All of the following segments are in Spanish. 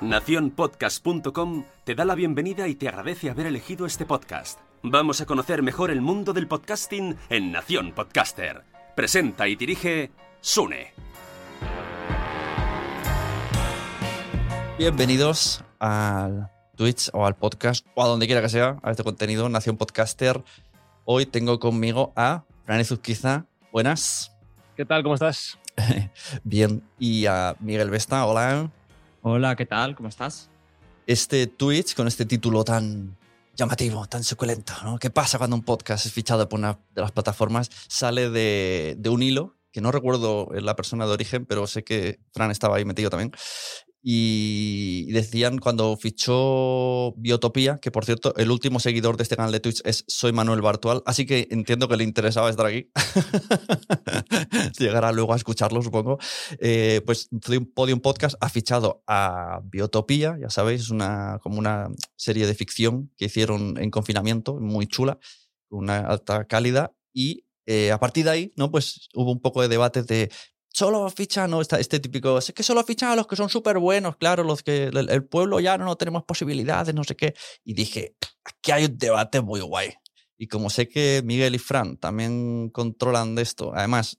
Naciónpodcast.com te da la bienvenida y te agradece haber elegido este podcast. Vamos a conocer mejor el mundo del podcasting en Nación Podcaster. Presenta y dirige Sune. Bienvenidos al Twitch o al podcast o a donde quiera que sea, a este contenido, Nación Podcaster. Hoy tengo conmigo a Fran Zuzquiza. Buenas. ¿Qué tal? ¿Cómo estás? Bien. Y a Miguel Vesta. Hola. Hola, ¿qué tal? ¿Cómo estás? Este Twitch con este título tan llamativo, tan suculento, ¿no? ¿Qué pasa cuando un podcast es fichado por una de las plataformas? Sale de, de un hilo, que no recuerdo la persona de origen, pero sé que Fran estaba ahí metido también. Y decían cuando fichó Biotopía, que por cierto, el último seguidor de este canal de Twitch es Soy Manuel Bartual, así que entiendo que le interesaba estar aquí. Llegará luego a escucharlo, supongo. Eh, pues Podium Podcast ha fichado a Biotopía, ya sabéis, es una, como una serie de ficción que hicieron en confinamiento, muy chula, una alta calidad, y eh, a partir de ahí, ¿no? Pues hubo un poco de debate de solo fichan, ¿no? este típico, es que solo fichan a los que son súper buenos, claro, los que el, pueblo ya no, tenemos posibilidades, no sé qué. Y dije, aquí hay un debate muy guay. Y como sé que Miguel y Fran también controlan de esto, además,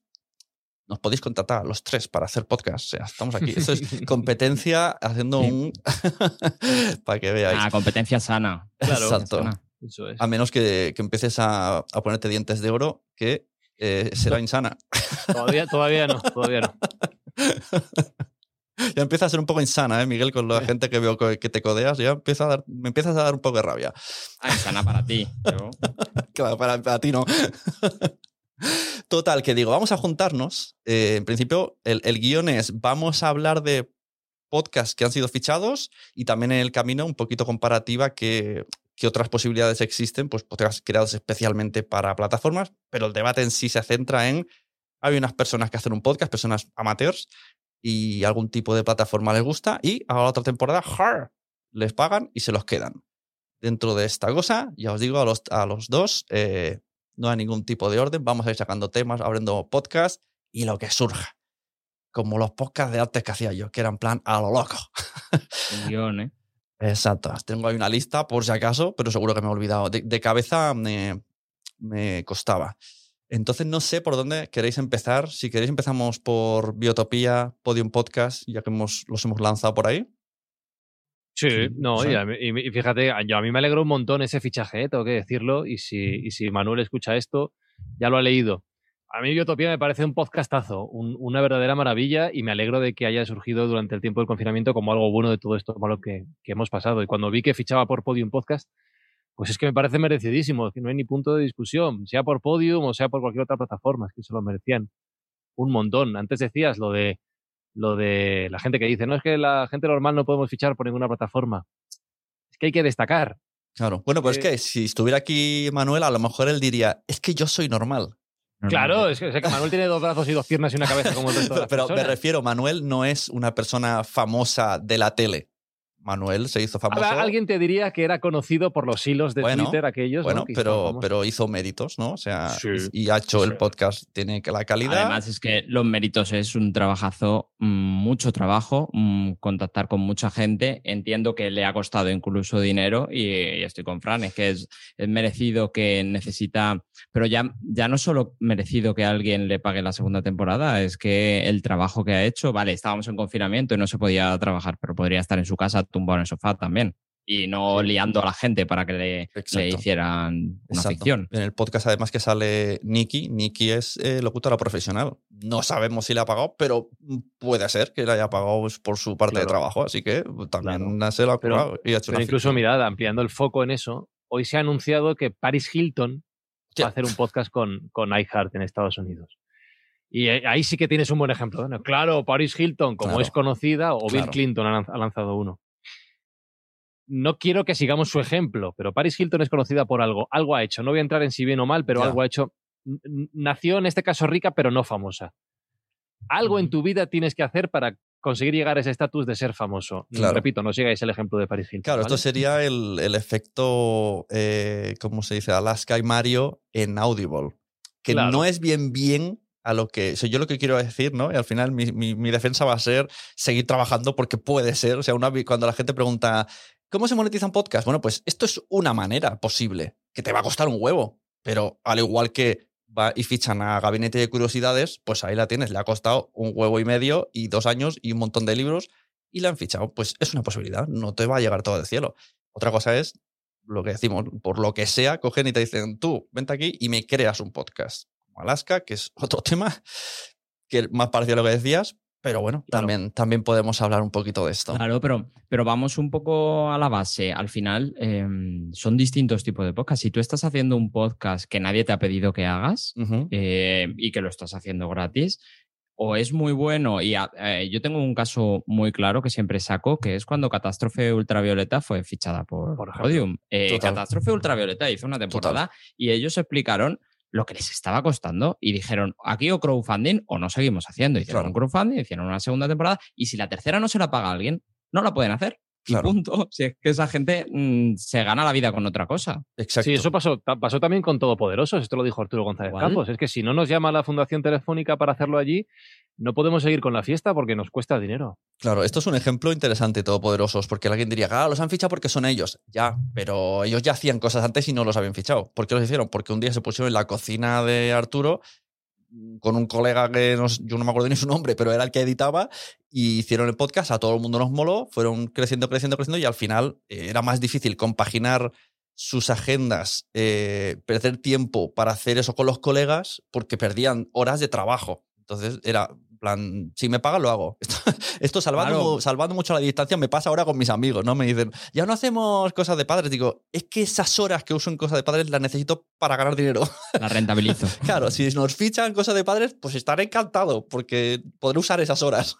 nos podéis contratar los tres para hacer podcast. O sea, estamos aquí. Eso es competencia haciendo un. para que veáis. Ah, competencia sana. Claro, Exacto. Eso es. A menos que, que empieces a, a ponerte dientes de oro, que eh, será insana. Todavía, todavía no, todavía no. ya empieza a ser un poco insana, ¿eh, Miguel? Con la gente que veo que te codeas, ya empieza a dar, me empiezas a dar un poco de rabia. Ah, insana para ti. claro, para, ti no. Total, que digo, vamos a juntarnos. Eh, en principio, el, el guion es, vamos a hablar de podcasts que han sido fichados y también en el camino un poquito comparativa que qué otras posibilidades existen, pues podcasts creados especialmente para plataformas, pero el debate en sí se centra en, hay unas personas que hacen un podcast, personas amateurs, y algún tipo de plataforma les gusta, y a la otra temporada, les pagan y se los quedan. Dentro de esta cosa, ya os digo a los, a los dos, eh, no hay ningún tipo de orden, vamos a ir sacando temas, abriendo podcasts y lo que surja. Como los podcasts de antes que hacía yo, que eran plan a lo loco. guion, ¿eh? Exacto. Tengo ahí una lista por si acaso, pero seguro que me he olvidado. De, cabeza me, me, costaba. Entonces no sé por dónde queréis empezar. Si queréis empezamos por Biotopía, Podium Podcast, ya que hemos, los hemos lanzado por ahí. Sí, no, y, fíjate, yo a mí me alegró un montón ese fichaje, ¿eh? tengo que decirlo, y si, y si Manuel escucha esto, ya lo ha leído. A mí Biotopía me parece un podcastazo, una verdadera maravilla y me alegro de que haya surgido durante el tiempo del confinamiento como algo bueno de todo esto malo que, que hemos pasado. Y cuando vi que fichaba por Podium Podcast, pues es que me parece merecidísimo, que no hay ni punto de discusión, sea por Podium o sea por cualquier otra plataforma, es que se lo merecían un montón. Antes decías lo de lo de la gente que dice, no es que la gente normal no podemos fichar por ninguna plataforma. Es que hay que destacar. Claro. Bueno, pues es que si estuviera aquí Manuel, a lo mejor él diría, es que yo soy normal. Claro, es que, Manuel tiene dos brazos y dos piernas y una cabeza como el resto de Pero me refiero, Manuel no es una persona famosa de la tele. Manuel se hizo famoso. Alguien te diría que era conocido por los hilos de Twitter aquellos. Bueno, pero, pero hizo méritos, ¿no? O sea, y ha hecho el podcast, tiene que la calidad. Además, es que los méritos es un trabajazo, mm, mucho trabajo, mm, contactar con mucha gente. Entiendo que le ha costado incluso dinero y, estoy con Fran, es que es, es, merecido que necesita, pero ya, ya no solo merecido que alguien le pague la segunda temporada, es que el trabajo que ha hecho, vale, estábamos en confinamiento y no se podía trabajar, pero podría estar en su casa tumbado en el sofá también. Y no liando a la gente para que le, hicieran una ficción. En el podcast, además, que sale Nikki. Nikki es eh, locutora profesional. No sabemos si le ha pagado, pero puede ser que le haya pagado pues, por su parte de trabajo. Así que pues, también se lo ha pero, y ha hecho pero incluso, mirad, ampliando el foco en eso, hoy se ha anunciado que Paris Hilton va a hacer un podcast con, con iHeart en Estados Unidos. Y ahí sí que tienes un buen ejemplo. Claro, Paris Hilton, como es conocida, o Bill Clinton ha lanzado uno. No quiero que sigamos su ejemplo, pero Paris Hilton es conocida por algo. Algo ha hecho. No voy a entrar en si bien o mal, pero algo ha hecho. Nació en este caso rica, pero no famosa. Algo en tu vida tienes que hacer para conseguir llegar a ese estatus de ser famoso. Repito, no sigáis el ejemplo de Paris Hilton. Claro, esto sería el, efecto, eh, ¿cómo se dice? Alaska y Mario en Audible. Que no es bien bien a lo que. yo lo que quiero decir, ¿no? Y al final mi, defensa va a ser seguir trabajando porque puede ser. O sea, una, cuando la gente pregunta, ¿cómo se monetiza un podcast? Bueno, pues esto es una manera posible, que te va a costar un huevo. Pero al igual que va y fichan a Gabinete de Curiosidades, pues ahí la tienes. Le ha costado un huevo y medio y dos años y un montón de libros y la han fichado. Pues es una posibilidad, no te va a llegar todo del cielo. Otra cosa es lo que decimos, por lo que sea, cogen y te dicen, tú, vente aquí y me creas un podcast. Alaska, que es otro tema que más parecido a lo que decías, pero bueno, también, también podemos hablar un poquito de esto. Claro, pero, pero vamos un poco a la base. Al final, em, son distintos tipos de podcasts. Si tú estás haciendo un podcast que nadie te ha pedido que hagas eh, y que lo estás haciendo gratis, o es muy bueno, y eh, yo tengo un caso muy claro que siempre saco, que es cuando Catástrofe Ultravioleta fue fichada por, por Podium. Eh, Catástrofe Ultravioleta hizo una temporada y ellos explicaron lo que les estaba costando y dijeron, aquí o crowdfunding o no seguimos haciendo. Hicieron un crowdfunding, hicieron una segunda temporada y si la tercera no se la paga alguien, no la pueden hacer. Claro. Punto. Si es que esa gente mm, se gana la vida con otra cosa. Exacto. Sí, eso pasó, pasó también con Todopoderosos. Esto lo dijo Arturo González Campos. Es que si no nos llama la Fundación Telefónica para hacerlo allí, no podemos seguir con la fiesta porque nos cuesta dinero. Claro, esto es un ejemplo interesante, Todopoderosos, porque alguien diría, ah, los han fichado porque son ellos. Ya, pero ellos ya hacían cosas antes y no los habían fichado. ¿Por qué los hicieron? Porque un día se pusieron en la cocina de Arturo con un colega que yo no me acuerdo ni su nombre, pero era el que editaba, y hicieron el podcast, a todo el mundo nos moló, fueron creciendo, creciendo, creciendo, y al final eh, era más difícil compaginar sus agendas, eh, perder tiempo para hacer eso con los colegas, porque perdían horas de trabajo. Entonces era, plan, si me pagan, lo hago. Esto, salvando, salvando mucho la distancia me pasa ahora con mis amigos, ¿no? Me dicen, ya no hacemos cosas de padres. Digo, es que esas horas que uso en cosas de padres las necesito para ganar dinero. La rentabilizo. claro, si nos fichan cosas de padres, pues estaré encantado porque podré usar esas horas.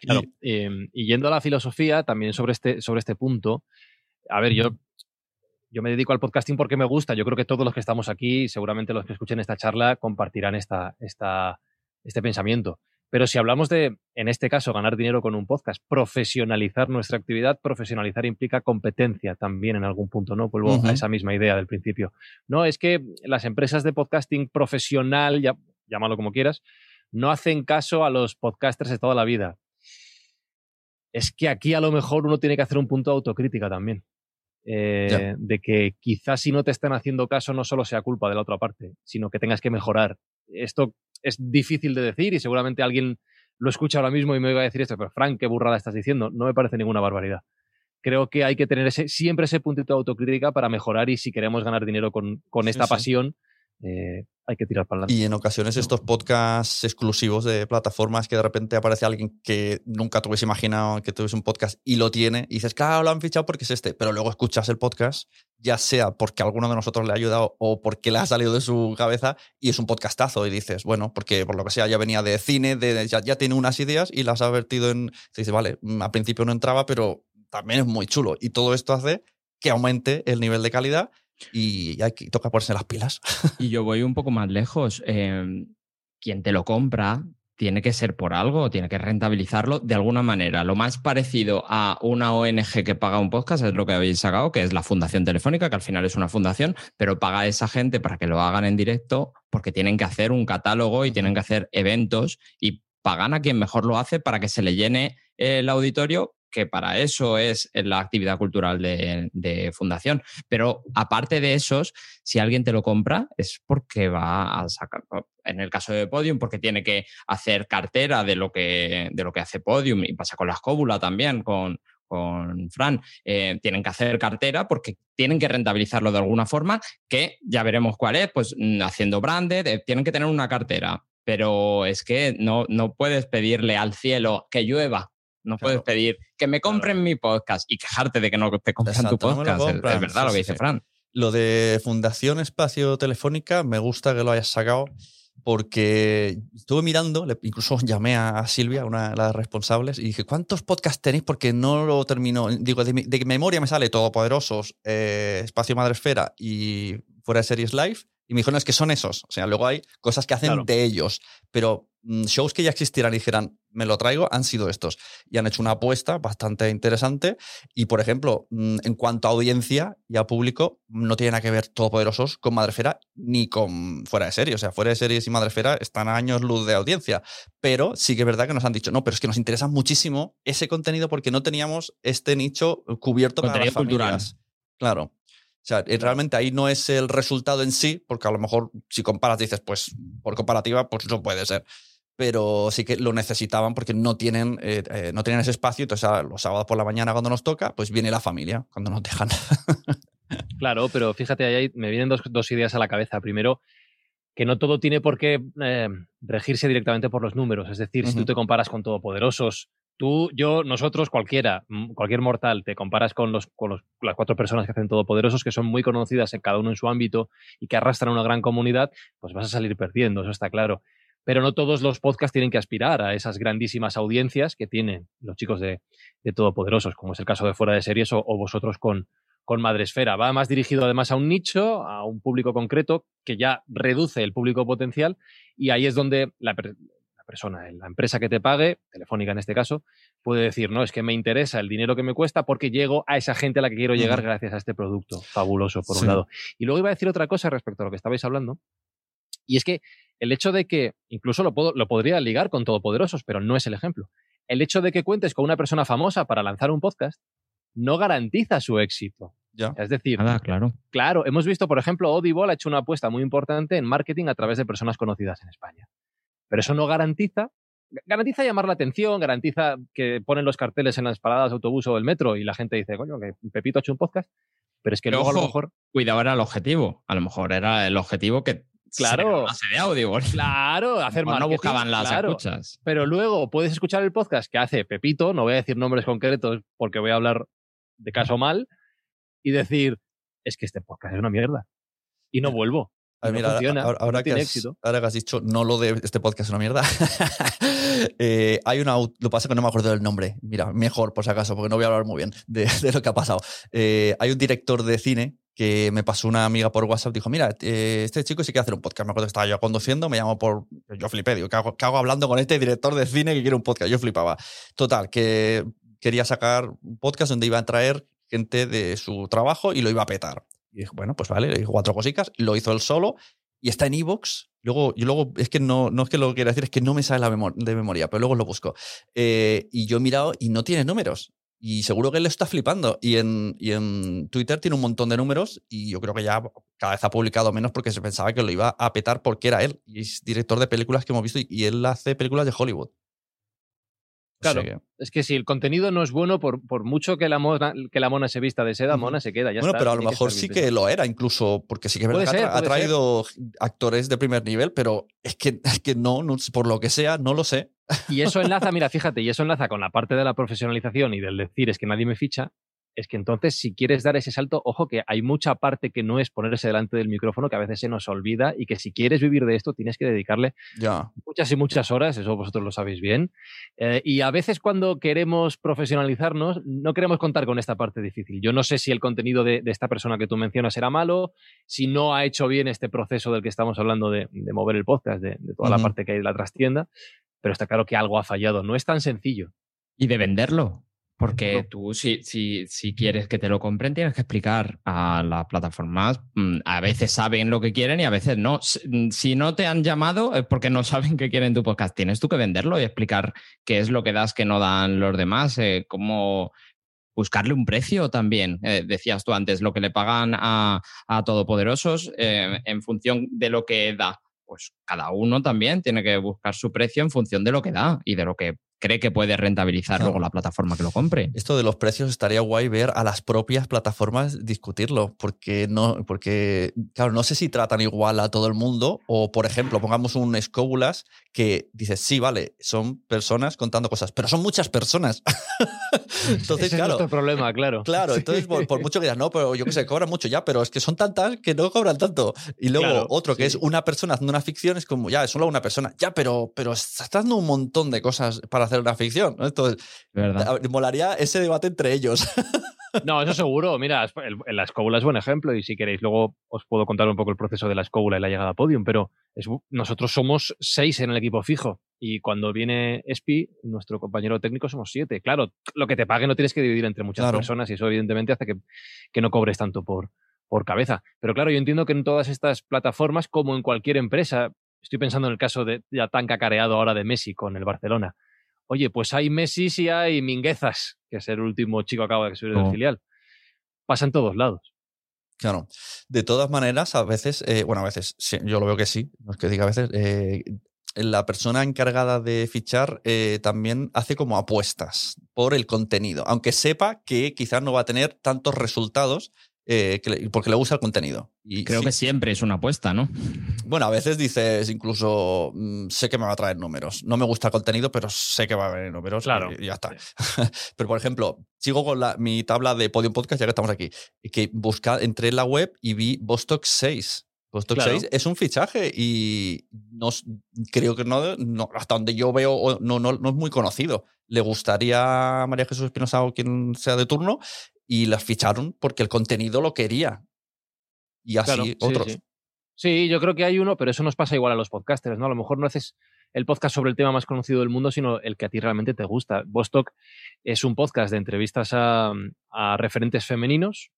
Claro, em, y yendo a la filosofía, también sobre este, sobre este punto, a ver, yo yo me dedico al podcasting porque me gusta. Yo creo que todos los que estamos aquí, seguramente los que escuchen esta charla, compartirán esta, esta, este pensamiento. Pero si hablamos de, en este caso, ganar dinero con un podcast, profesionalizar nuestra actividad, profesionalizar implica competencia también en algún punto, ¿no? Vuelvo a esa misma idea del principio. No, es que las empresas de podcasting profesional, ya, llámalo como quieras, no hacen caso a los podcasters de toda la vida. Es que aquí a lo mejor uno tiene que hacer un punto de autocrítica también. Eh, de que quizás si no te están haciendo caso no solo sea culpa de la otra parte, sino que tengas que mejorar. Esto es difícil de decir y seguramente alguien lo escucha ahora mismo y me va a decir esto, pero Frank, qué burrada estás diciendo. No me parece ninguna barbaridad. Creo que hay que tener ese, siempre ese puntito de autocrítica para mejorar y si queremos ganar dinero con, esta pasión, eh, hay que tirar para adelante. Y en ocasiones estos podcasts exclusivos de plataformas que de repente aparece alguien que nunca te hubiese imaginado que tuviese un podcast y lo tiene y dices, claro, lo han fichado porque es este, pero luego escuchas el podcast, ya sea porque alguno de nosotros le ha ayudado o porque le ha salido de su cabeza y es un podcastazo y dices, bueno, porque por lo que sea ya venía de cine, de, ya, ya tiene unas ideas y las ha vertido en... Se dice, vale, mm, al principio no entraba, pero también es muy chulo y todo esto hace que aumente el nivel de calidad y hay que, toca ponerse las pilas. Y yo voy un poco más lejos. Em, quien te lo compra tiene que ser por algo, tiene que rentabilizarlo de alguna manera. Lo más parecido a una ONG que paga un podcast es lo que habéis sacado, que es la Fundación Telefónica, que al final es una fundación, pero paga a esa gente para que lo hagan en directo porque tienen que hacer un catálogo y tienen que hacer eventos y pagan a quien mejor lo hace para que se le llene el auditorio que para eso es la actividad cultural de, fundación. Pero aparte de esos, si alguien te lo compra, es porque va a sacar, en el caso de Podium, porque tiene que hacer cartera de lo que, de lo que hace Podium y pasa con la escóbula también, con, con Fran, eh, tienen que hacer cartera porque tienen que rentabilizarlo de alguna forma, que ya veremos cuál es, pues mm, haciendo branded, eh, tienen que tener una cartera. Pero es que no, no puedes pedirle al cielo que llueva no puedes pedir que me compren mi podcast y quejarte de que no te compren tu podcast. es, verdad lo que dice Fran. Lo de Fundación Espacio Telefónica, me gusta que lo hayas sacado. porque estuve mirando, incluso llamé a Silvia, una de las responsables, y dije, ¿cuántos podcasts tenéis? Porque no lo termino. Digo, de, de memoria me sale Todopoderosos, eh, Espacio Madresfera y Fuera de Series Live. Y me dijo, no, es que son esos. O sea, luego hay cosas que hacen de ellos. Pero mm, shows que ya existieran y dijeran, me lo traigo, han sido estos. Y han hecho una apuesta bastante interesante. Y, por ejemplo, mm, en cuanto a audiencia y a público, no tiene nada que ver Todopoderosos con Madrefera ni con Fuera de Series. O sea, Fuera de Series y Madrefera están a años luz de audiencia. Pero sí que es verdad que nos han dicho, no, pero es que nos interesa muchísimo ese contenido porque no teníamos este nicho cubierto para las familias. Claro. O sea, realmente ahí no es el resultado en sí, porque a lo mejor si comparas dices, pues por comparativa, pues no puede ser. Pero sí que lo necesitaban porque no tienen, eh, eh, no tienen ese espacio. Entonces, los sábados por la mañana cuando nos toca, pues viene la familia cuando nos dejan. claro, pero fíjate, ahí me vienen dos, dos, ideas a la cabeza. Primero, que no todo tiene por qué eh, regirse directamente por los números. Es decir, si tú te comparas con todopoderosos, Tú, yo, nosotros, cualquiera, mm, cualquier mortal, te comparas con, los, con los, las cuatro personas que hacen Todopoderosos, que son muy conocidas en cada uno en su ámbito y que arrastran una gran comunidad, pues vas a salir perdiendo, eso está claro. Pero no todos los podcasts tienen que aspirar a esas grandísimas audiencias que tienen los chicos de, de Todopoderosos, como es el caso de Fuera de Series o, vosotros con, con Madresfera. Va más dirigido además a un nicho, a un público concreto, que ya reduce el público potencial y ahí es donde la, persona, la empresa que te pague, Telefónica en este caso, puede decir, no, es que me interesa el dinero que me cuesta porque llego a esa gente a la que quiero llegar gracias a este producto. Fabuloso, por un lado. Y luego iba a decir otra cosa respecto a lo que estabais hablando, y es que el hecho de que, incluso lo, puedo, lo podría ligar con Todopoderosos, pero no es el ejemplo. El hecho de que cuentes con una persona famosa para lanzar un podcast no garantiza su éxito. Ya. Es decir, claro. Claro, hemos visto, por ejemplo, Audible ha hecho una apuesta muy importante en marketing a través de personas conocidas en España. Pero eso no garantiza, garantiza llamar la atención, garantiza que ponen los carteles en las paradas de autobús o del metro y la gente dice, coño, que Pepito ha hecho un podcast. Pero es que luego a lo mejor. Cuidado era el objetivo. A lo mejor era el objetivo que Claro. de audio. Claro, hacer más. No buscaban las escuchas. Pero luego puedes escuchar el podcast que hace Pepito, no voy a decir nombres concretos porque voy a hablar de caso mal, y decir, es que este podcast es una mierda. Y no vuelvo ahora, que has, ahora, que has, dicho no lo de este podcast es una mierda. Eh, hay una. Lo pasa que no me acuerdo del nombre. Mira, mejor por si acaso, porque no voy a hablar muy bien de, lo que ha pasado. Eh, hay un director de cine que me pasó una amiga por WhatsApp. Dijo: Mira, eh, este chico sí quiere hacer un podcast. Me acuerdo que estaba yo conduciendo, me llamó por. Yo flipé, digo, ¿qué hago, ¿qué hago hablando con este director de cine que quiere un podcast? Yo flipaba. Total, que quería sacar un podcast donde iba a traer gente de su trabajo y lo iba a petar. Y dije, bueno, pues vale, le dijo cuatro cositas, lo hizo él solo y está en Evox. Luego, yo luego, es que no, no es que lo quiera decir, es que no me sale la de memoria, pero luego lo busco. Eh, y yo he mirado y no tiene números. Y seguro que él está flipando. Y en, y en Twitter tiene un montón de números y yo creo que ya cada vez ha publicado menos porque se pensaba que lo iba a petar porque era él. Y es director de películas que hemos visto y él hace películas de Hollywood. Claro, es que si el contenido no es bueno, por, por mucho que la, mona, que la mona se vista de seda, mona se queda. Ya bueno, pero a lo mejor sí que lo era, incluso, porque sí que ha, traído actores de primer nivel, pero es que, es que no, no, por lo que sea, no lo sé. Y eso enlaza, mira, fíjate, y eso enlaza con la parte de la profesionalización y del decir es que nadie me ficha, es que entonces si quieres dar ese salto, ojo que hay mucha parte que no es ponerse delante del micrófono, que a veces se nos olvida y que si quieres vivir de esto tienes que dedicarle muchas y muchas horas, eso vosotros lo sabéis bien. Eh, y a veces cuando queremos profesionalizarnos, no queremos contar con esta parte difícil. Yo no sé si el contenido de, esta persona que tú mencionas era malo, si no ha hecho bien este proceso del que estamos hablando de, mover el podcast, de, toda la parte que hay de la trastienda, pero está claro que algo ha fallado. No es tan sencillo. Y de venderlo. Porque tú, si, si, si, quieres que te lo compren, tienes que explicar a las plataformas. Mm, a veces saben lo que quieren y a veces no. Mm, si no te han llamado es porque no saben qué quieren tu podcast. Tienes tú que venderlo y explicar qué es lo que das que no dan los demás, eh, cómo buscarle un precio también. Eh, decías tú antes, lo que le pagan a, a Todopoderosos eh, en función de lo que da. Pues cada uno también tiene que buscar su precio en función de lo que da y de lo que cree que puede rentabilizar luego la plataforma que lo compre. Esto de los precios estaría guay ver a las propias plataformas discutirlo, porque no, porque, claro, no sé si tratan igual a todo el mundo, o por ejemplo, pongamos un Scóbulas que dices, sí, vale, son personas contando cosas, pero son muchas personas. entonces, Ese claro. Es problema, claro. Claro, entonces por, mucho que digas, no, pero yo que sé, cobran mucho ya, pero es que son tantas que no cobran tanto. Y luego otro que es una persona haciendo una ficción, es como, ya, es solo una persona. Ya, pero, pero estás dando un montón de cosas para hacer una ficción. Entonces, ¿verdad? molaría ese debate entre ellos. No, eso seguro. Mira, la escóbula es buen ejemplo y si queréis luego os puedo contar un poco el proceso de la escóbula y la llegada a podium, pero nosotros somos seis en el equipo fijo y cuando viene Espi, nuestro compañero técnico, somos siete. Claro, lo que te pague no tienes que dividir entre muchas personas y eso evidentemente hace que, que no cobres tanto por, por cabeza. Pero claro, yo entiendo que en todas estas plataformas, como en cualquier empresa, estoy pensando en el caso de ya tan cacareado ahora de Messi con el Barcelona. Oye, pues hay Messi y hay Minguezas, que es el último chico que acaba de subir del oh. filial. Pasa en todos lados. Claro. De todas maneras, a veces, eh, bueno, a veces, yo lo veo que sí, no es que diga a veces, eh, la persona encargada de fichar eh, también hace como apuestas por el contenido, aunque sepa que quizás no va a tener tantos resultados eh, porque le gusta el contenido. Y Creo que siempre es una apuesta, ¿no? Bueno, a veces dices incluso, mm, sé que me va a traer números. No me gusta el contenido, pero sé que va a haber números. Claro. Y ya está. pero, por ejemplo, sigo con la, mi tabla de Podium Podcast, ya que estamos aquí. Que busca, entré en la web y vi Bostock 6. Bostock 6 es un fichaje y no, creo que no, hasta donde yo veo, no, no, no es muy conocido. Le gustaría a María Jesús Espinosa o quien sea de turno y las ficharon porque el contenido lo quería. Y así otros. Sí, yo creo que hay uno, pero eso nos pasa igual a los podcasters, ¿no? A lo mejor no haces el podcast sobre el tema más conocido del mundo, sino el que a ti realmente te gusta. Bostock es un podcast de entrevistas a, referentes femeninos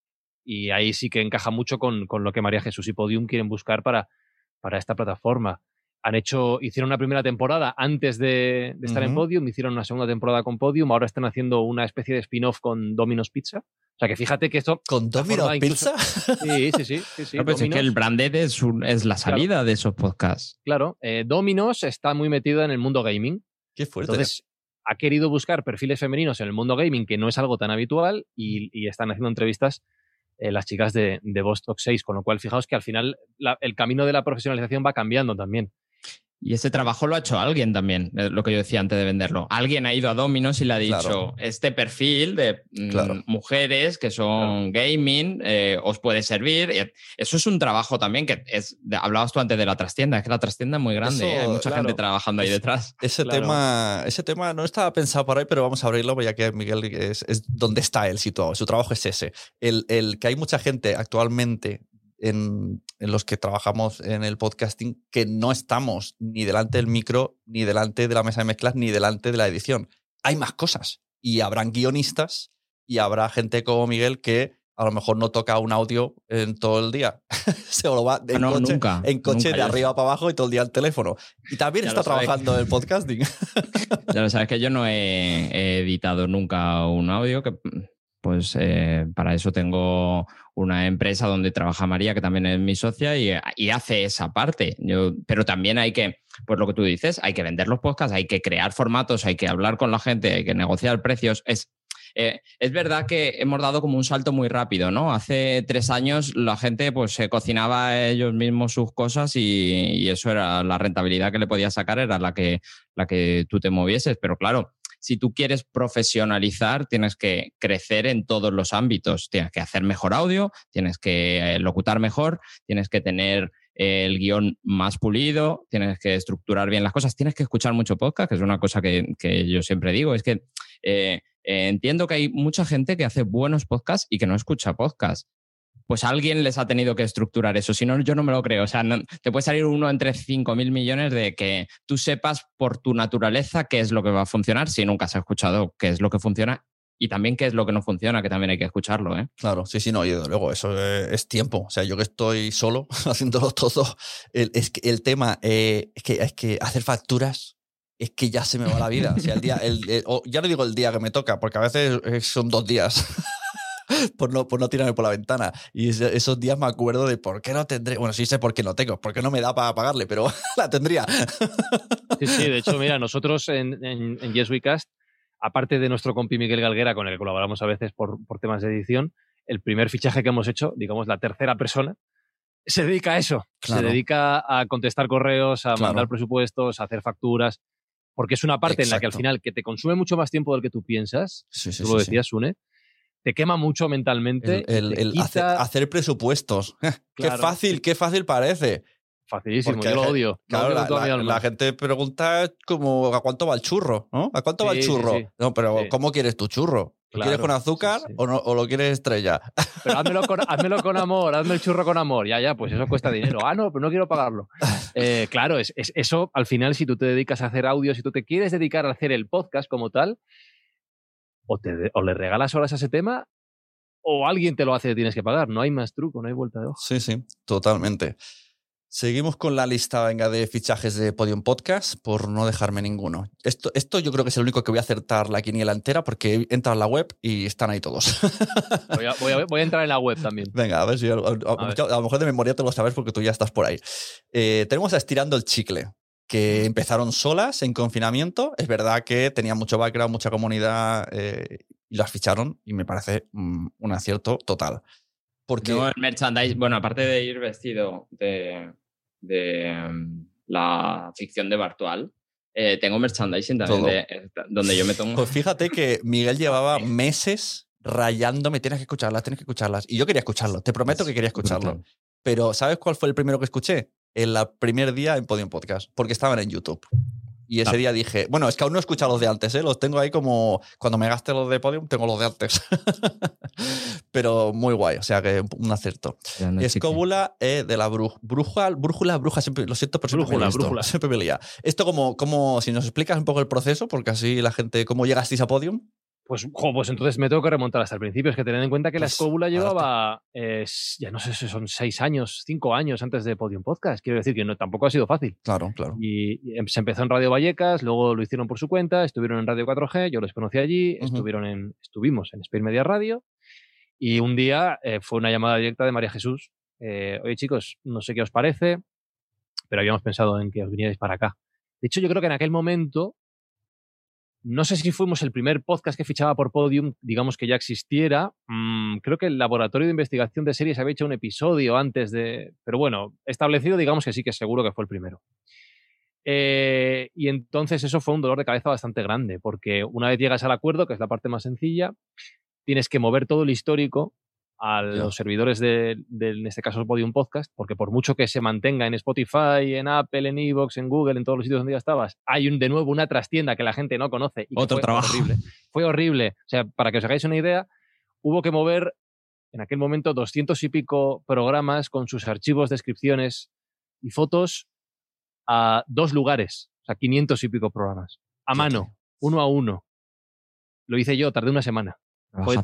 y ahí sí que encaja mucho con, lo que María Jesús y Podium quieren buscar para, para esta plataforma han hecho, hicieron una primera temporada antes de, estar en Podium, hicieron una segunda temporada con Podium, ahora están haciendo una especie de spin-off con Domino's Pizza. O sea que fíjate que esto. ¿Con Domino's Pizza? Sí, sí, sí. sí, es que el branded es, es la salida de esos podcasts. Claro, eh, Domino's está muy metido en el mundo gaming. Qué fuerte. Entonces, ha querido buscar perfiles femeninos en el mundo gaming, que no es algo tan habitual, y, están haciendo entrevistas eh, las chicas de, de Vostok 6, con lo cual fijaos que al final el camino de la profesionalización va cambiando también. Y ese trabajo lo ha hecho alguien también, lo que yo decía antes de venderlo. Alguien ha ido a Dominos y le ha dicho, este perfil de mm, mujeres que son gaming eh, os puede servir. Eso es un trabajo también que es, hablabas tú antes de la trastienda, es que la trastienda es muy grande, ¿eh? hay mucha gente trabajando ahí detrás. Ese, tema, ese tema no estaba pensado por ahí, pero vamos a abrirlo, ya que Miguel es, es donde está él situado. Su trabajo es ese. El, el que hay mucha gente actualmente en, los que trabajamos en el podcasting que no estamos ni delante del micro, ni delante de la mesa de mezclas, ni delante de la edición. Hay más cosas y habrán guionistas y habrá gente como Miguel que a lo mejor no toca un audio en todo el día. Se lo va en ah, coche, nunca, en coche de arriba para abajo y todo el día al teléfono. Y también está trabajando en el podcasting. ya lo sabes que yo no he, editado nunca un audio, que pues eh, para eso tengo una empresa donde trabaja María, que también es mi socia, y, hace esa parte. Yo, pero también hay que, pues lo que tú dices, hay que vender los podcasts, hay que crear formatos, hay que hablar con la gente, hay que negociar precios. Es, eh, es verdad que hemos dado como un salto muy rápido, ¿no? Hace tres años la gente pues se cocinaba ellos mismos sus cosas y, y, eso era la rentabilidad que le podía sacar, era la que, la que tú te movieses. Pero claro, si tú quieres profesionalizar, tienes que crecer en todos los ámbitos. Tienes que hacer mejor audio, tienes que eh, locutar mejor, tienes que tener el guion más pulido, tienes que estructurar bien las cosas, tienes que escuchar mucho podcast, que es una cosa que, yo siempre digo, es que eh, eh, entiendo que hay mucha gente que hace buenos podcasts y que no escucha podcasts pues alguien les ha tenido que estructurar eso. Si no, yo no me lo creo. O sea, te puede salir uno entre 5 mil millones de que tú sepas por tu naturaleza qué es lo que va a funcionar si nunca has escuchado qué es lo que funciona y también qué es lo que no funciona, que también hay que escucharlo. ¿eh? Claro, sí, sí, no, y luego eso es, tiempo. O sea, yo que estoy solo haciéndolo todo, el, es que el tema eh, es, que, es que hacer facturas es que ya se me va la vida. O sea, el día, el, ya no digo el día que me toca, porque a veces son dos días. por, no, por no tirarme por la ventana. Y esos días me acuerdo de por qué no tendré. Bueno, sí sé por qué no tengo, porque no me da para pagarle, pero la tendría. Sí, sí, de hecho, mira, nosotros en, en, en Yes We Cast, aparte de nuestro compi Miguel Galguera, con el que colaboramos a veces por, por temas de edición, el primer fichaje que hemos hecho, digamos, la tercera persona, se dedica a eso. Se dedica a contestar correos, a mandar presupuestos, a hacer facturas, porque es una parte en la que al final que te consume mucho más tiempo del que tú piensas, tú lo decías, Sune, te quema mucho mentalmente. El, hacer, presupuestos. qué fácil, qué fácil parece. Facilísimo, yo lo odio. la, gente pregunta como ¿a cuánto va el churro? ¿no? ¿A cuánto va el churro? No, pero ¿cómo quieres tu churro? ¿Lo quieres con azúcar O, no, o, lo quieres estrella? Pero házmelo con, amor, hazme el churro con amor. Ya, ya, pues eso cuesta dinero. Ah, no, pero no quiero pagarlo. Eh, claro, es, eso al final, si tú te dedicas a hacer audio, si tú te quieres dedicar a hacer el podcast como tal, o, te, o le regalas horas a ese tema, o alguien te lo hace y tienes que pagar. No hay más truco, no hay vuelta de hoja. Sí, sí, totalmente. Seguimos con la lista venga, de fichajes de Podium Podcast por no dejarme ninguno. Esto, esto yo creo que es el único que voy a acertar la quiniela entera porque he entrado en la web y están ahí todos. Voy a, entrar en la web también. Venga, a ver si a, lo mejor de memoria te lo sabes porque tú ya estás por ahí. Eh, tenemos a Estirando el Chicle, que empezaron solas en confinamiento. Es verdad que tenían mucho background, mucha comunidad eh, y las ficharon y me parece mm, un acierto total. Porque... el merchandise, bueno, aparte de ir vestido de, de mm, la ficción de Bartual. Eh, tengo merchandising también de, donde yo me tomo. Pues fíjate que Miguel llevaba meses rayándome, tienes que escucharlas, tienes que escucharlas. Y yo quería escucharlo, te prometo que quería escucharlo. Pero ¿sabes cuál fue el primero que escuché? El primer día en Podium Podcast, porque estaban en YouTube. Y ese ah. día dije, bueno, es que aún no he escuchado los de antes, ¿eh? los tengo ahí como cuando me gaste los de Podium, tengo los de antes. Pero muy guay, o sea que un acierto. Escóbula eh, de la brújula, brújula, bruja, siempre, lo siento, pero brújula, brújula. siempre me lía. Esto como, como, si nos explicas un poco el proceso, porque así la gente, ¿cómo llegasteis a Podium? Pues, pues entonces me tengo que remontar hasta el principio. Es que tened en cuenta que la pues, escóbula llevaba, ya no sé si son seis años, cinco años antes de Podium Podcast. Quiero decir que no, tampoco ha sido fácil. Claro, claro. Y, em, se empezó en Radio Vallecas, luego lo hicieron por su cuenta, estuvieron en Radio 4G, yo los conocí allí, estuvieron en, estuvimos en Spain Media Radio. Y un día eh, fue una llamada directa de María Jesús. Eh, Oye, chicos, no sé qué os parece, pero habíamos pensado en que os vinierais para acá. De hecho, yo creo que en aquel momento no sé si fuimos el primer podcast que fichaba por Podium, digamos que ya existiera. Mm, creo que el Laboratorio de Investigación de Series había hecho un episodio antes de... Pero bueno, establecido digamos que sí que seguro que fue el primero. Eh, y entonces eso fue un dolor de cabeza bastante grande, porque una vez llegas al acuerdo, que es la parte más sencilla, tienes que mover todo el histórico a los servidores de, en este caso, Podium Podcast, porque por mucho que se mantenga en Spotify, en Apple, en Evox, en Google, en todos los sitios donde ya estabas, hay un, de nuevo una trastienda que la gente no conoce. Y Otro fue trabajo. Horrible. Fue horrible. O sea, para que os hagáis una idea, hubo que mover en aquel momento doscientos y pico programas con sus archivos, descripciones y fotos a dos lugares. O sea, 500 y pico programas. A mano, uno a uno. Lo hice yo, tardé una semana fue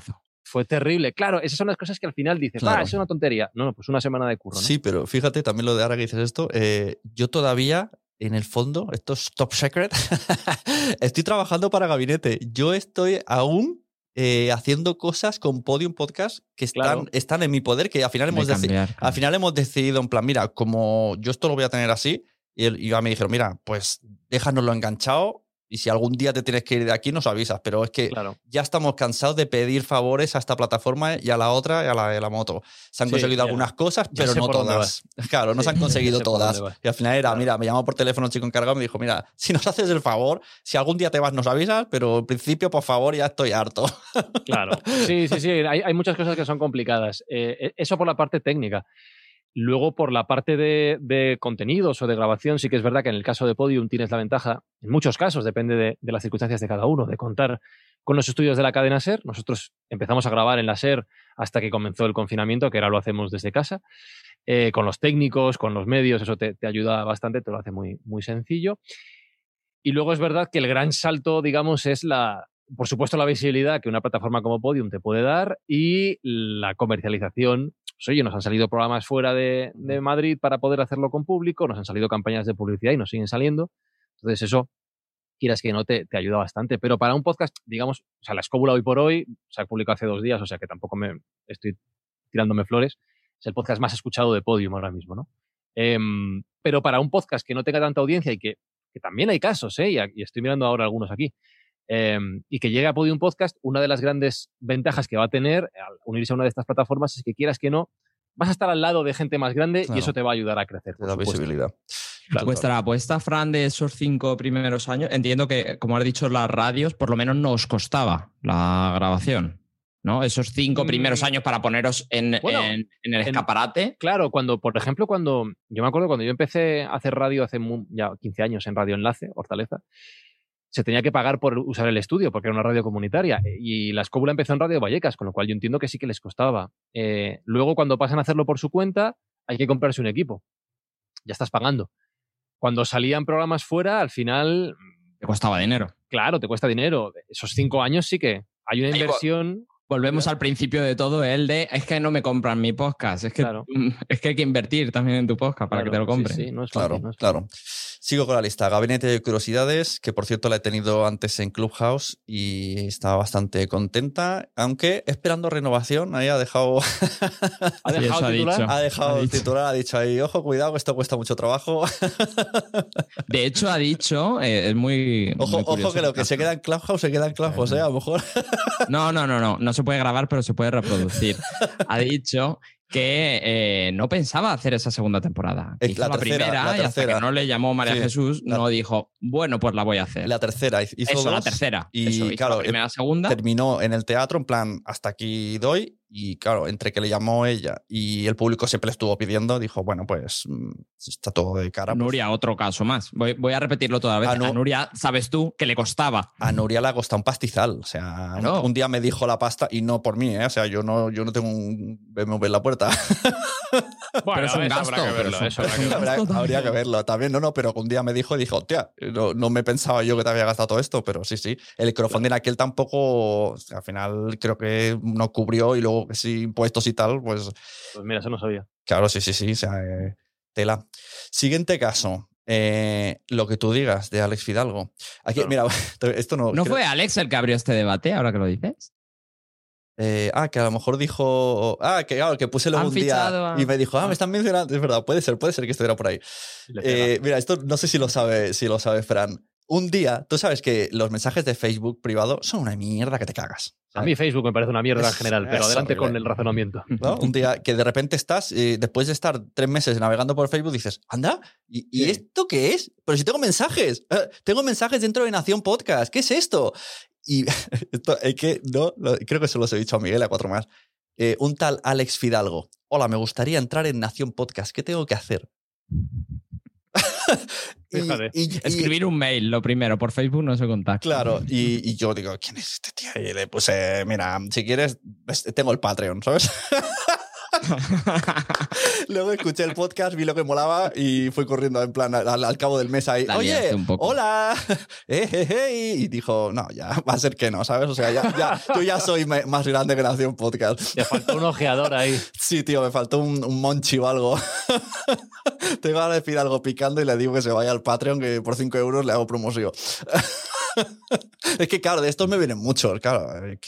terrible. Claro, esas son las cosas que al final dices, ah, es una tontería. No, no, pues una semana de curro. ¿no? Sí, pero fíjate también lo de ahora que dices esto, eh, yo todavía, en el fondo, esto es top secret, estoy trabajando para gabinete. Yo estoy aún eh, haciendo cosas con Podium Podcast que están, están en mi poder, que al final, hemos al final hemos decidido, en plan, mira, como yo esto lo voy a tener así, y, y ya me dijeron, mira, pues déjanoslo enganchado y si algún día te tienes que ir de aquí, nos avisas. Pero es que ya estamos cansados de pedir favores a esta plataforma y a la otra y a la, de la moto. Se han conseguido algunas cosas, pero no todas. Claro, no se han conseguido todas. Y al final era, mira, me llamó por teléfono un chico encargado y me dijo, mira, si nos haces el favor, si algún día te vas, nos avisas, pero en principio, por favor, ya estoy harto. Claro. Sí, sí, sí. Hay, muchas cosas que son complicadas. Eh, e, eso por la parte técnica. Luego, por la parte de, contenidos o de grabación, sí que es verdad que en el caso de Podium tienes la ventaja, en muchos casos, depende de, las circunstancias de cada uno, de contar con los estudios de la cadena SER. Nosotros empezamos a grabar en la SER hasta que comenzó el confinamiento, que ahora lo hacemos desde casa. Eh, con los técnicos, con los medios, eso te, ayuda bastante, te lo hace muy, muy sencillo. Y luego es verdad que el gran salto, digamos, es la, por supuesto, la visibilidad que una plataforma como Podium te puede dar y la comercialización pues oye, nos han salido programas fuera de, Madrid para poder hacerlo con público, nos han salido campañas de publicidad y nos siguen saliendo. Entonces eso quieras que no, te, te ayuda bastante. Pero para un podcast, digamos, o sea, la escóbula hoy por hoy se ha publicado hace dos días, o sea que tampoco me estoy tirándome flores. Es el podcast más escuchado de Podium ahora mismo, ¿no? Em, pero para un podcast que no tenga tanta audiencia y que, que también hay casos, ¿eh? y, estoy mirando ahora algunos aquí, em, y que llegue a Podium Podcast, una de las grandes ventajas que va a tener al unirse a una de estas plataformas es que quieras que no, vas a estar al lado de gente más grande y eso te va a ayudar a crecer. Te da visibilidad. Vuestra apuesta, Fran, de esos cinco primeros años, entiendo que, como has dicho, las radios por lo menos no os costaba la grabación. ¿no? Esos cinco primeros mm. años para poneros en, en, el escaparate. claro, cuando, por ejemplo, cuando yo me acuerdo cuando yo empecé a hacer radio hace ya 15 años en Radio Enlace, Hortaleza, se tenía que pagar por usar el estudio porque era una radio comunitaria y la escóbula empezó en Radio Vallecas, con lo cual yo entiendo que sí que les costaba. Eh, luego, cuando pasan a hacerlo por su cuenta, hay que comprarse un equipo. Ya estás pagando. Cuando salían programas fuera, al final... Te costaba dinero. Claro, te cuesta dinero. Esos cinco años sí que hay una inversión Volvemos al principio de todo, el de es que no me compran mi podcast, es que, es que hay que invertir también en tu podcast para que te lo compren. Sí, no es claro, claro. Sigo con la lista. Gabinete de Curiosidades, que por cierto la he tenido antes en Clubhouse y estaba bastante contenta, aunque esperando renovación, ahí ha dejado. ¿Ha dejado, titular? Ha dejado el titular, ha dicho ahí, ojo, cuidado, esto cuesta mucho trabajo. de hecho, ha dicho, eh, es muy. Ojo, ojo que lo que se queda en Clubhouse se queda en Clubhouse, ¿eh? A lo mejor. no, no, no, no. No se puede grabar, pero se puede reproducir. ha dicho que eh, no pensaba hacer esa segunda temporada. hizo la, primera y hasta que no le llamó María Jesús, no dijo, bueno, pues la voy a hacer. La tercera. Hizo Eso, la tercera. Y claro, la primera, segunda. Terminó en el teatro, en plan, hasta aquí doy. Y claro, entre que le llamó ella y el público siempre le estuvo pidiendo, dijo, bueno, pues mm, está todo de cara. Pues". Nuria, otro caso más. Voy, a repetirlo toda vez. A, Nuria, sabes tú que le costaba. A Nuria le ha costado un pastizal. O sea, un, día me dijo la pasta y no por mí, ¿eh? O sea, yo no, yo no tengo un BMW en la puerta. pero es un gasto. Habría que verlo también. No, no, pero un día me dijo y dijo, tía, no, no, me pensaba yo que te había gastado todo esto, pero sí, sí. El crowdfunding aquel tampoco, al final creo que no cubrió y luego que impuestos y tal, pues. Pues mira, eso no sabía. Claro, sí, sí, sí. O sea, eh, tela. Siguiente caso. Eh, lo que tú digas de Alex Fidalgo. Aquí, mira, esto no. ¿No fue Alex el que abrió este debate, ahora que lo dices? Eh, ah, que a lo mejor dijo. Ah, que claro, que puse luego un día y me dijo, ah, me están mencionando. Es verdad, puede ser, puede ser que estuviera por ahí. mira, esto no sé si lo sabe, si lo sabe Fran un día, tú sabes que los mensajes de Facebook privado son una mierda que te cagas. A mí Facebook me parece una mierda en general, pero adelante con el razonamiento. Un día que de repente estás, eh, después de estar tres meses navegando por Facebook, dices, anda, ¿y, esto qué es? Pero si tengo mensajes, eh, tengo mensajes dentro de Nación Podcast, ¿qué es esto? Y esto es que no, creo que se los he dicho a Miguel a cuatro más. Eh, un tal Alex Fidalgo. Hola, me gustaría entrar en Nación Podcast. ¿Qué tengo que hacer? Escribir un mail, lo primero, por Facebook no se contacta. Claro, y, yo digo, ¿quién es este tío? Y le puse, mira, si quieres, tengo el Patreon, ¿sabes? Luego escuché el podcast, vi lo que molaba y fui corriendo en plan al, cabo del mes ahí. Oye, hola. Eh, y dijo, no, ya va a ser que no, ¿sabes? O sea, ya, ya yo ya soy más grande que Nación Podcast. Te faltó un ojeador ahí. Sí, tío, me faltó un, un monchi o algo. Tengo que decir algo picando y le digo que se vaya al Patreon, que por 5 euros le hago promoción. es que, claro, de estos me vienen muchos, claro. Eh,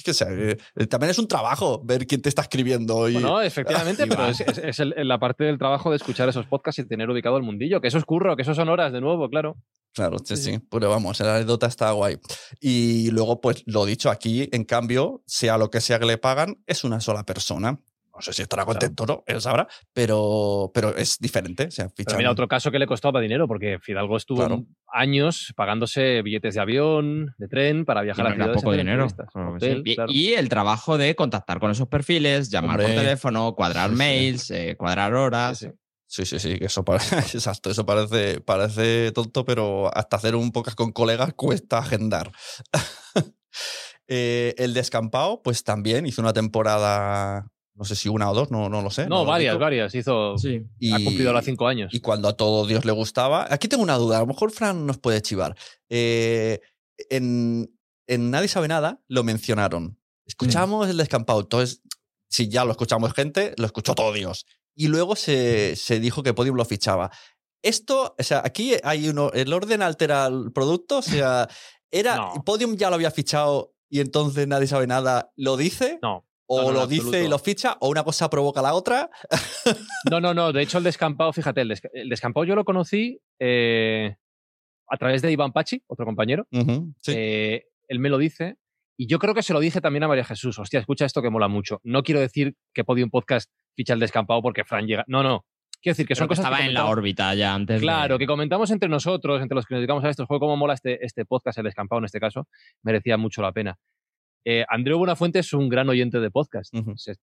eh, también es un trabajo ver quién te está escribiendo. Y... Bueno, efectivamente, pero es, la parte del trabajo de escuchar esos podcasts y tener ubicado el mundillo, que eso es curro, que eso son horas de nuevo, claro. Claro, sí, sí, Pero vamos, la anécdota está guay. Y luego, pues lo dicho, aquí, en cambio, sea lo que sea que le pagan, es una sola persona. No sé si estará contento o no, él sabrá, pero, pero es diferente. O sea, mira, otro caso que le costaba dinero, porque Fidalgo estuvo años pagándose billetes de avión, de tren, para viajar a ciudades. poco dinero. y, el trabajo de contactar con esos perfiles, llamar por teléfono, cuadrar mails, eh, cuadrar horas. Sí, sí, sí, que eso parece, exacto, eso parece, parece tonto, pero hasta hacer un podcast con colegas cuesta agendar. Eh, el descampado, pues también hizo una temporada no sé si una o dos, no, no lo sé. No, varias, varias. Hizo. Sí. ha cumplido ahora cinco años. Y cuando a todo Dios le gustaba. Aquí tengo una duda, a lo mejor Fran nos puede chivar. Eh, en, Nadie sabe nada lo mencionaron. Escuchamos el descampado. Entonces, si ya lo escuchamos gente, lo escuchó todo Dios. Y luego se, se dijo que Podium lo fichaba. esto, o sea, aquí hay uno, el orden altera el producto, o sea, era, Podium ya lo había fichado y entonces nadie sabe nada, ¿lo dice? No. O lo dice y lo ficha, o una cosa provoca la otra. no, no, no. De hecho, el descampado, fíjate, el, descampado yo lo conocí eh, a través de Iván Pachi, otro compañero. Eh, él me lo dice. Y yo creo que se lo dije también a María Jesús. Hostia, escucha esto que mola mucho. No quiero decir que Podium Podcast ficha el descampado porque Fran llega. No, no. Quiero decir que son cosas. Estaba en la órbita ya antes. Claro, que comentamos entre nosotros, entre los que nos dedicamos a esto. Fue como mola este, este podcast, el descampado en este caso. Merecía mucho la pena. Eh, Andreu Buenafuente es un gran oyente de podcast.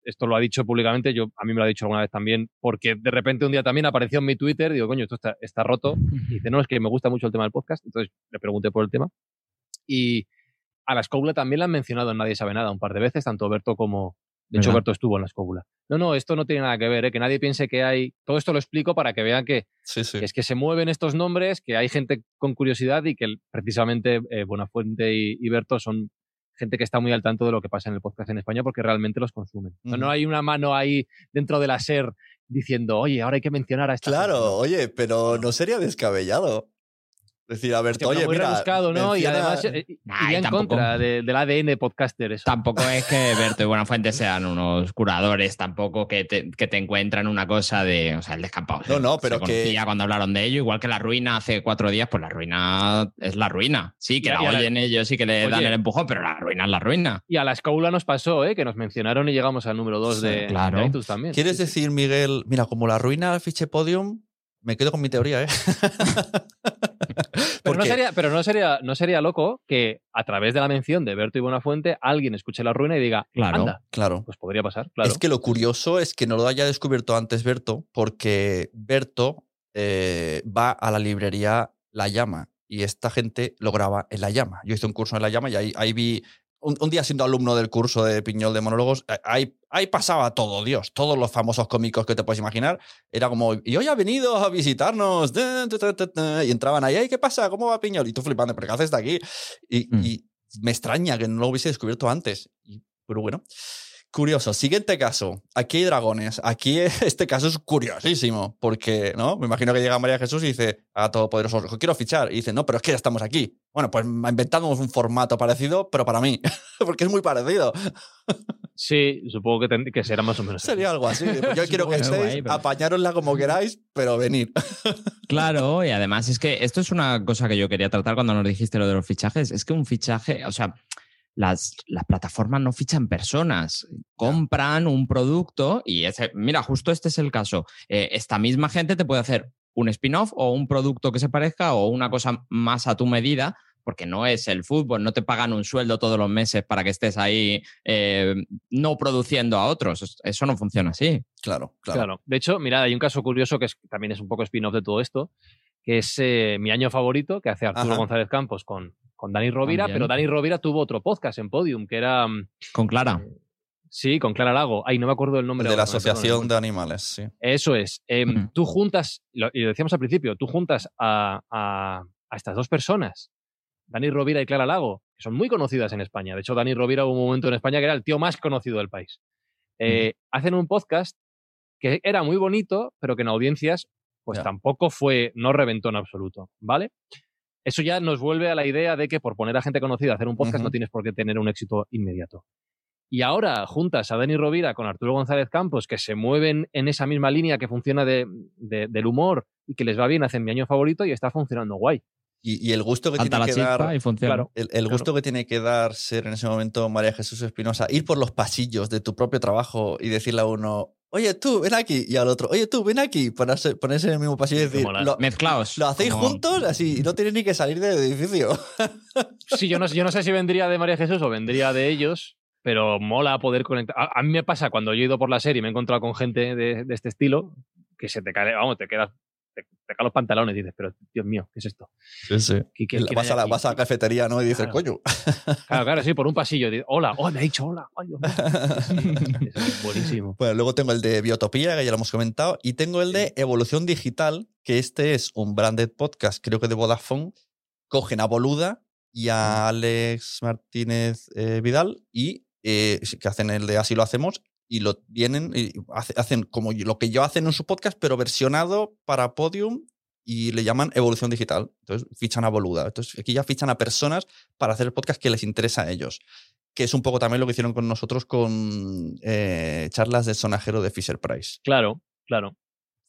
Esto lo ha dicho públicamente, yo, a mí me lo ha dicho alguna vez también, porque de repente un día también apareció en mi Twitter, digo, coño, esto está, está roto. Y dice, no, es que me gusta mucho el tema del podcast. Entonces le pregunté por el tema. Y a la escóbula también la han mencionado en Nadie Sabe Nada un par de veces, tanto Berto como, de hecho, Berto estuvo en la escóbula. No, no, esto no tiene nada que ver, ¿eh? que nadie piense que hay. Todo esto lo explico para que vean que, es que se mueven estos nombres, que hay gente con curiosidad y que precisamente eh, Buenafuente y, Berto son gente que está muy al tanto de lo que pasa en el podcast en España porque realmente los consumen. no, hay una mano ahí dentro de la SER diciendo, oye, ahora hay que mencionar a esta. Claro, oye, pero no sería descabellado decir, a ver, oye, muy mira, rebuscado, ¿no? Y además eh, en contra del ADN podcaster eso. Tampoco es que Berto y Buenafuente sean unos curadores, tampoco que te, que te encuentran una cosa de, o sea, el descampado. No, no, pero que... cuando hablaron de ello, igual que la ruina hace cuatro días, pues la ruina es la ruina. Sí, que la oyen ellos y que le dan el empujón, pero la ruina es la ruina. Y a la escaula nos pasó, ¿eh? Que nos mencionaron y llegamos al número dos de, claro. también. ¿Quieres decir, Miguel, mira, como la ruina fiche podium, me quedo con mi teoría, ¿eh? pero, no sería, pero no, sería, no sería loco que a través de la mención de Berto y Buenafuente alguien escuche la ruina y diga, claro, anda, claro. Pues podría pasar, claro. Es que lo curioso es que no lo haya descubierto antes Berto, porque Berto eh, va a la librería La Llama y esta gente lo graba en La Llama. Yo hice un curso en La Llama y ahí, ahí vi un, día siendo alumno del curso de Piñol de monólogos, eh, ahí, ahí pasaba todo, Dios, todos los famosos cómicos que te puedes imaginar. Era como, y hoy ha venido a visitarnos. Y entraban ahí, ¿qué pasa? ¿Cómo va Piñol? Y tú flipando, ¿pero qué haces de aquí? Y, mm. y me extraña que no lo hubiese descubierto antes. pero bueno. Curioso. Siguiente caso. Aquí hay dragones. Aquí este caso es curiosísimo, porque, ¿no? Me imagino que llega María Jesús y dice a Todopoderoso, quiero fichar. Y dice, no, pero es que ya estamos aquí. Bueno, pues inventamos un formato parecido, pero para mí, porque es muy parecido. Sí, supongo que, que será más o menos. Sería algo así. Yo quiero que estéis, apañárosla como queráis, pero venid. Claro, y además es que esto es una cosa que yo quería tratar cuando nos dijiste lo de los fichajes. Es que un fichaje, o sea, las, plataformas no fichan personas, compran un producto y ese, mira, justo este es el caso. Eh, esta misma gente te puede hacer un spin-off o un producto que se parezca o una cosa más a tu medida, porque no es el fútbol, no te pagan un sueldo todos los meses para que estés ahí eh, no produciendo a otros. Eso no funciona así. Claro, claro. De hecho, mira, hay un caso curioso que también es un poco spin-off de todo esto, que es eh, mi año favorito, que hace Arturo González Campos con, con Dani Rovira, pero Dani Rovira tuvo otro podcast en Podium, que era... Mm, con Clara. Eh, sí, con Clara Lago. Ay, no me acuerdo el nombre. de la Asociación de Animales, sí. Eso es. Em, tú juntas, y lo decíamos al principio, tú juntas a, a, estas dos personas, Dani Rovira y Clara Lago, que son muy conocidas en España. De hecho, Dani Rovira hubo un momento en España que era el tío más conocido del país. Eh, hacen un podcast que era muy bonito, pero que en audiencias pues tampoco fue, no reventó en absoluto, ¿vale? Eso ya nos vuelve a la idea de que por poner a gente conocida a hacer un podcast no tienes por qué tener un éxito inmediato. Y ahora juntas a Dani Rovira con Arturo González Campos, que se mueven en esa misma línea que funciona de, del humor y que les va bien, hacen mi año favorito y está funcionando guay. Y, el gusto que tiene que dar. el, gusto que tiene que dar ser en ese momento María Jesús Espinosa, ir por los pasillos de tu propio trabajo y decirle a uno, oye tú, ven aquí, y al otro, oye tú, ven aquí, ponerse, ponerse en el mismo pasillo y decir, lo, mezclaos. Lo hacéis juntos, así, y no tienes ni que salir del edificio. sí, yo no, yo no sé si vendría de María Jesús o vendría de ellos, pero mola poder conectar. A, mí me pasa cuando yo he ido por la serie y me he encontrado con gente de, de este estilo, que se te cae, vamos, te quedas te, caen los pantalones y dices, pero Dios mío, ¿qué es esto? Sí, sí. vas, a la, vas, a la, cafetería, ¿no? Y dices, coño. Claro, claro, sí, por un pasillo. hola, oh, me ha dicho hola. Ay, Dios mío. es buenísimo. Bueno, luego tengo el de Biotopía, que ya lo hemos comentado, y tengo el de Evolución Digital, que este es un branded podcast, creo que de Vodafone. Cogen a Boluda y a Alex Martínez eh, Vidal y eh, que hacen el de Así lo hacemos y lo vienen y hacen como lo que yo hacen en su podcast, pero versionado para Podium y le llaman evolución digital. Entonces fichan a Boluda. Entonces aquí ya fichan a personas para hacer el podcast que les interesa a ellos. Que es un poco también lo que hicieron con nosotros con eh, charlas de sonajero de Fisher Price. Claro, claro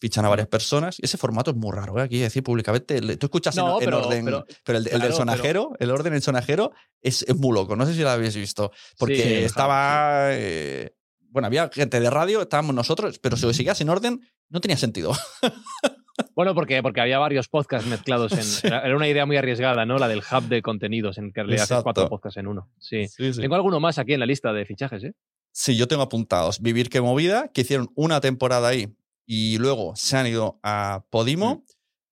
fichan a varias personas. Ese formato es muy raro, ¿eh? aquí decir públicamente. Tú escuchas en, orden, pero, el, del sonajero, el orden en sonajero es, muy loco. No sé si lo habéis visto. Porque estaba. Eh, bueno, había gente de radio, estábamos nosotros, pero si lo seguías en orden, no tenía sentido. Bueno, porque, porque había varios podcasts mezclados en. Era una idea muy arriesgada, ¿no? La del hub de contenidos, en que le haces cuatro podcasts en uno. Sí. Tengo alguno más aquí en la lista de fichajes, ¿eh? Sí, yo tengo apuntados. Vivir que movida, que hicieron una temporada ahí y luego se han ido a Podimo,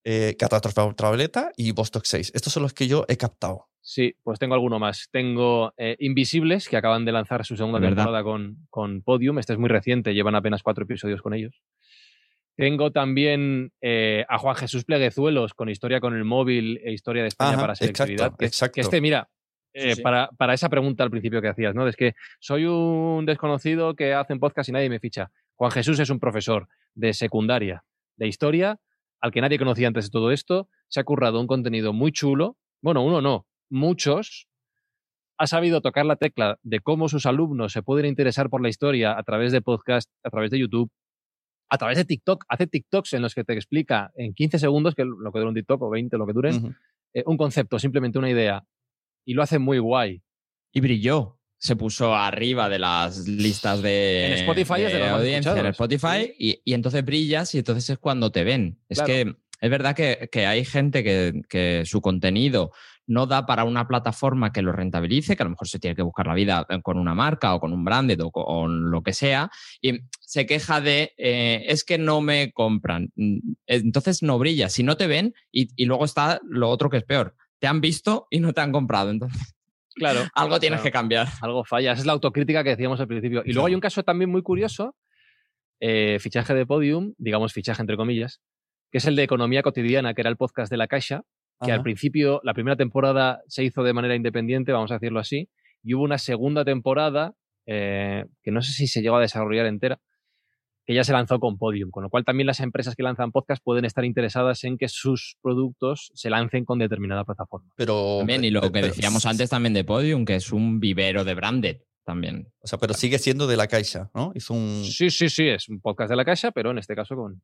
eh, Catástrofe Ultravioleta y Vostok 6. Estos son los que yo he captado. Sí, pues tengo alguno más. Tengo eh, Invisibles, que acaban de lanzar su segunda temporada con, con Podium. Este es muy reciente, llevan apenas cuatro episodios con ellos. Tengo también eh, a Juan Jesús Pleguezuelos con Historia con el Móvil e Historia de España para Selectividad. Exacto, que, este, mira, eh, Para, para, esa pregunta al principio que hacías, ¿no? Es que soy un desconocido que hace un podcast y nadie me ficha. Juan Jesús es un profesor de secundaria de historia al que nadie conocía antes de todo esto. Se ha currado un contenido muy chulo. Bueno, uno no, muchos. Ha sabido tocar la tecla de cómo sus alumnos se pueden interesar por la historia a través de podcast, a través de YouTube, a través de TikTok. Hace TikToks en los que te explica en 15 segundos, que lo que dura un TikTok o 20, lo que duren, eh, un concepto, simplemente una idea. Y lo hace muy guay. Y brilló se puso arriba de las listas de, en Spotify es de audiencia en Spotify y, y, entonces brillas y entonces es cuando te ven. Es que es verdad que, que hay gente que, que, su contenido no da para una plataforma que lo rentabilice, que a lo mejor se tiene que buscar la vida eh, con una marca o con un branded o con lo que sea, y se queja de eh, es que no me compran. Mm, entonces no brilla. Si no te ven, y, y luego está lo otro que es peor. Te han visto y no te han comprado. Entonces Claro. algo tienes que cambiar. Algo falla. Esa es la autocrítica que decíamos al principio. Y luego hay un caso también muy curioso, eh, fichaje de podium, digamos fichaje entre comillas, que es el de Economía Cotidiana, que era el podcast de La Caixa, que al principio, la primera temporada se hizo de manera independiente, vamos a decirlo así, y hubo una segunda temporada eh, que no sé si se llegó a desarrollar entera, que ya se lanzó con Podium, con lo cual también las empresas que lanzan podcast pueden estar interesadas en que sus productos se lancen con determinada plataforma. Pero también, y lo que decíamos antes también de Podium, que es un vivero de branded también. O sea, pero sigue siendo de la Caixa, ¿no? Hizo un... Sí, sí, sí, es un podcast de la Caixa, pero en este caso con,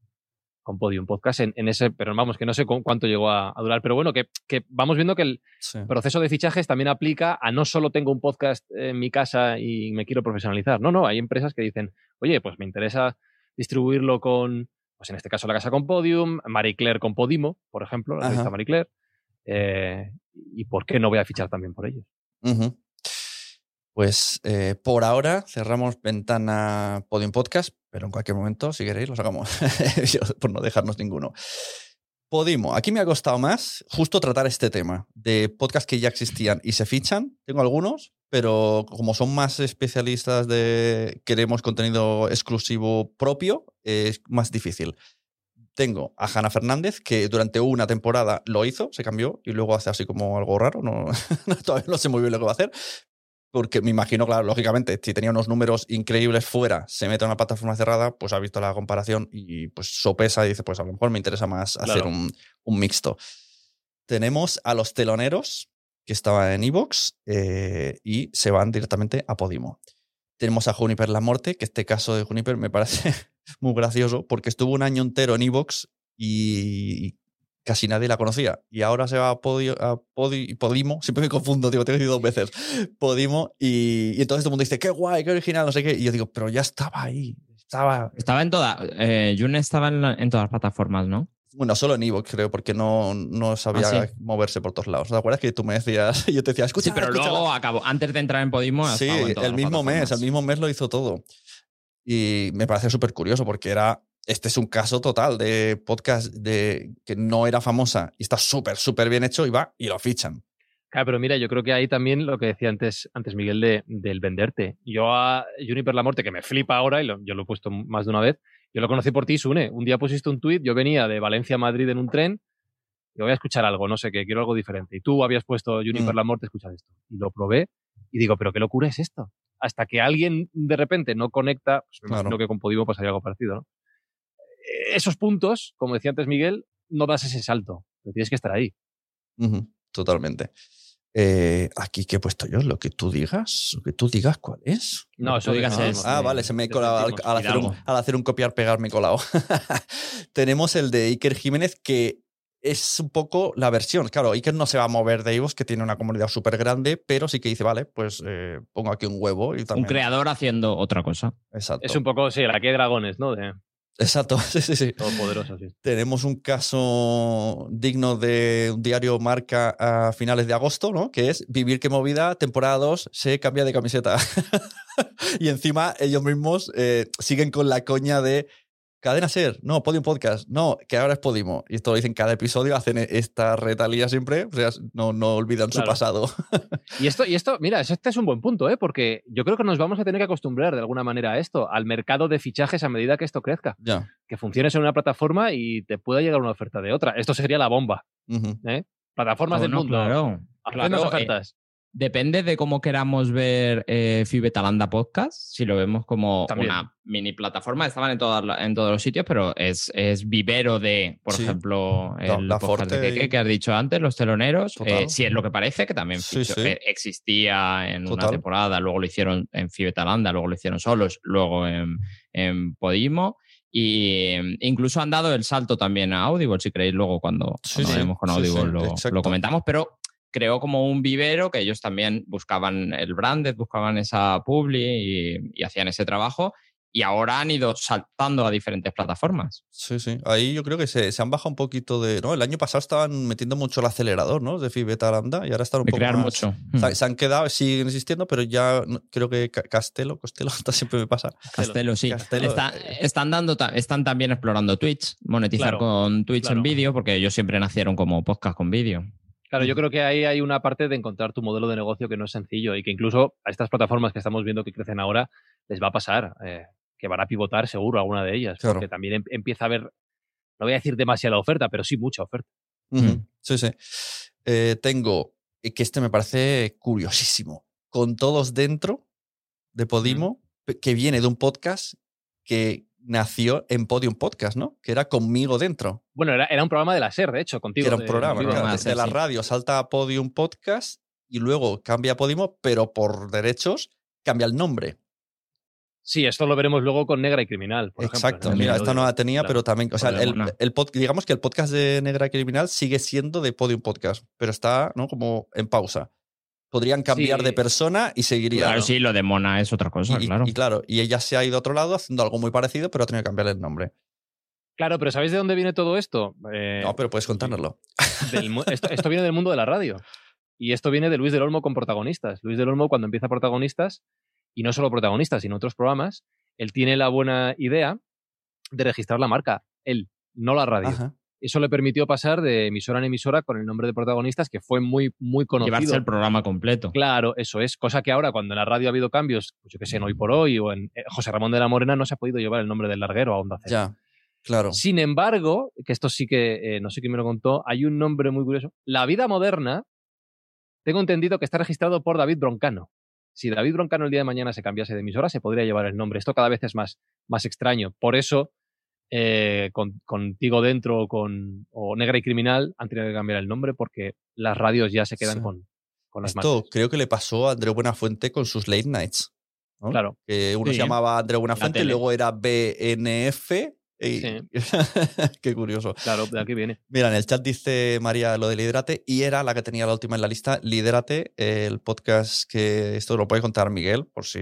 con Podium Podcast en, ese, pero vamos, que no sé cuánto llegó a, durar, pero bueno, que, vamos viendo que el proceso de fichajes también aplica a no solo tengo un podcast en mi casa y me quiero profesionalizar, no, no, hay empresas que dicen, oye, pues me interesa distribuirlo con, pues en este caso la casa con Podium, Marie Claire con Podimo, por ejemplo, la revista Marie Claire. Eh, ¿Y por qué no voy a fichar también por ellos? Pues eh, por ahora cerramos ventana Podium Podcast, pero en cualquier momento, si queréis, lo sacamos, por no dejarnos ninguno. Podimo, aquí me ha costado más justo tratar este tema de podcasts que ya existían y se fichan. Tengo algunos, pero como son más especialistas de queremos contenido exclusivo propio, es más difícil. Tengo a Hanna Fernández, que durante una temporada lo hizo, se cambió y luego hace así como algo raro. Todavía no sé muy bien lo que va a hacer. Porque me imagino, claro, lógicamente, si tenía unos números increíbles fuera, se mete a una plataforma cerrada, pues ha visto la comparación y pues sopesa y dice, pues a lo mejor me interesa más hacer un, un mixto. Tenemos a los teloneros, que estaba en Evox eh, y se van directamente a Podimo. Tenemos a Juniper La Morte, que este caso de Juniper me parece muy gracioso porque estuvo un año entero en Evox y casi nadie la conocía. Y ahora se va a, Podio, a Podimo, siempre me confundo, digo, tengo que decir dos veces, Podimo, y, entonces todo el mundo dice, qué guay, qué original, no sé qué. Y yo digo, pero ya estaba ahí. Estaba, estaba en todas. Eh, June estaba en, en, todas las plataformas, ¿no? Bueno, solo en Evox, creo, porque no, no sabía ah, moverse por todos lados. ¿Te acuerdas que tú me decías? Yo te decía, escucha. Sí, pero luego acabó, antes de entrar en Podimo. Sí, el mismo mes, el mismo mes lo hizo todo. Y me parece súper curioso porque era. Este es un caso total de podcast de, que no era famosa y está súper, súper bien hecho y va y lo fichan. Claro, pero mira, yo creo que ahí también lo que decía antes, antes Miguel de, del venderte. Yo a Juniper La Morte, que me flipa ahora, y yo lo he puesto más de una vez, yo lo conocí por ti, Sune. Un día pusiste un tuit, yo venía de Valencia a Madrid en un tren, y voy a escuchar algo, no sé qué, quiero algo diferente. Y tú habías puesto Juniper mm. La Morte, escuchar esto. Y lo probé y digo, pero qué locura es esto. Hasta que alguien de repente no conecta, pues me imagino que con Podimo pasaría algo parecido, ¿no? Esos puntos, como decía antes Miguel, no das ese salto. tienes que estar ahí. totalmente. Eh, aquí que he puesto yo, lo que tú digas, lo que tú digas, ¿cuál es? No, eso digas es. Ah, vale, se me he colado al, hacer un, al, hacer un, copiar, pegar, me he colado. Tenemos el de Iker Jiménez, que es un poco la versión. Claro, Iker no se va a mover de Ivos, que tiene una comunidad súper grande, pero sí que dice, vale, pues eh, pongo aquí un huevo. Y también... Un creador haciendo otra cosa. Exacto. Es un poco, sí, la que hay dragones, ¿no? De... Exacto, sí, sí, sí. poderoso, sí. Tenemos un caso digno de un diario marca a finales de agosto, ¿no? Que es Vivir que movida, temporada 2, se cambia de camiseta. y encima ellos mismos eh, siguen con la coña de Cadena Ser, no, Podium Podcast, no, que ahora es Podimo. Y esto lo dicen cada episodio, hacen esta retalía siempre, o sea, no, no olvidan su pasado. y esto, y esto, mira, este es un buen punto, ¿eh? porque yo creo que nos vamos a tener que acostumbrar de alguna manera a esto, al mercado de fichajes a medida que esto crezca. Ya. Que funciones en una plataforma y te pueda llegar una oferta de otra. Esto sería la bomba. ¿eh? Plataformas del mundo. Claro. Claro, eh, ofertas. Depende de cómo queramos ver eh, Fibetalanda Podcast. Si lo vemos como una mini plataforma, estaban en, en todos los sitios, pero es, es vivero de, por ejemplo, el la, podcast de que has dicho antes, Los Teloneros. Eh, si es lo que parece, que también eh, existía en una temporada, luego lo hicieron en Fibetalanda, luego lo hicieron solos, luego en, en Podimo. Y incluso han dado el salto también a Audible, si queréis, luego cuando, cuando con Audible lo, lo, comentamos. Pero creó como un vivero que ellos también buscaban el branded, buscaban esa publi y, hacían ese trabajo. Y ahora han ido saltando a diferentes plataformas. Sí, sí. Ahí yo creo que se, han bajado un poquito de. ¿no? El año pasado estaban metiendo mucho el acelerador, ¿no? De Fibeta Lambda y ahora están un poco. crear más, mucho. Se, han quedado, siguen existiendo, pero ya creo que Castelo, Castelo, hasta siempre me pasa. Castelo, sí. Eh, están, dando, están también explorando Twitch, monetizar con Twitch en vídeo, porque ellos siempre nacieron como podcast con vídeo. Claro, yo creo que ahí hay una parte de encontrar tu modelo de negocio que no es sencillo y que incluso a estas plataformas que estamos viendo que crecen ahora les va a pasar, eh, que van a pivotar seguro alguna de ellas, porque también em, empieza a haber, no voy a decir demasiada oferta, pero sí mucha oferta. Sí, sí. Eh, tengo, eh, que este me parece curiosísimo, con todos dentro de Podimo, que viene de un podcast que nació en Podium Podcast, ¿no? Que era conmigo dentro. Bueno, era, era un programa de la SER, de hecho, contigo. Era un programa, de, la radio salta a Podium Podcast y luego cambia a Podimo, pero por derechos cambia el nombre. Sí, esto lo veremos luego con Negra y Criminal. Exacto, mira, esta no la tenía, pero también, o sea, el, digamos que el podcast de Negra y Criminal sigue siendo de Podium Podcast, pero está ¿no? como en pausa podrían cambiar de persona y seguiría. Claro, sí, lo de Mona es otra cosa, claro. Y claro, y ella se ha ido a otro lado haciendo algo muy parecido, pero ha tenido que cambiarle el nombre. Claro, pero ¿sabéis de dónde viene todo esto? Eh, no, pero puedes contárnoslo. esto, viene del mundo de la radio. Y esto viene de Luis del Olmo con protagonistas. Luis del Olmo, cuando empieza protagonistas, y no solo protagonistas, sino otros programas, él tiene la buena idea de registrar la marca, él, no la radio. Eso le permitió pasar de emisora en emisora con el nombre de protagonistas, que fue muy, muy conocido. Llevarse el programa completo. Claro, eso es. Cosa que ahora, cuando en la radio ha habido cambios, pues yo que sé, en Hoy por Hoy o en eh, José Ramón de la Morena, no se ha podido llevar el nombre del larguero a Onda Cero. Ya, claro. Sin embargo, que esto sí que, eh, no sé quién me lo contó, hay un nombre muy curioso. La vida moderna, tengo entendido que está registrado por David Broncano. Si David Broncano el día de mañana se cambiase de emisora, se podría llevar el nombre. Esto cada vez es más, más extraño. Por eso eh, con, contigo dentro o con o Negra y Criminal han tenido que cambiar el nombre porque las radios ya se quedan con, con las Esto creo que le pasó a Andreu Buenafuente con sus late nights. Claro. Que uno se llamaba Andreu Buenafuente, y luego era BNF. Qué curioso. Claro, de aquí viene. Mira, en el chat dice María lo de Liderate y era la que tenía la última en la lista. Liderate, el podcast que esto lo puede contar Miguel, por si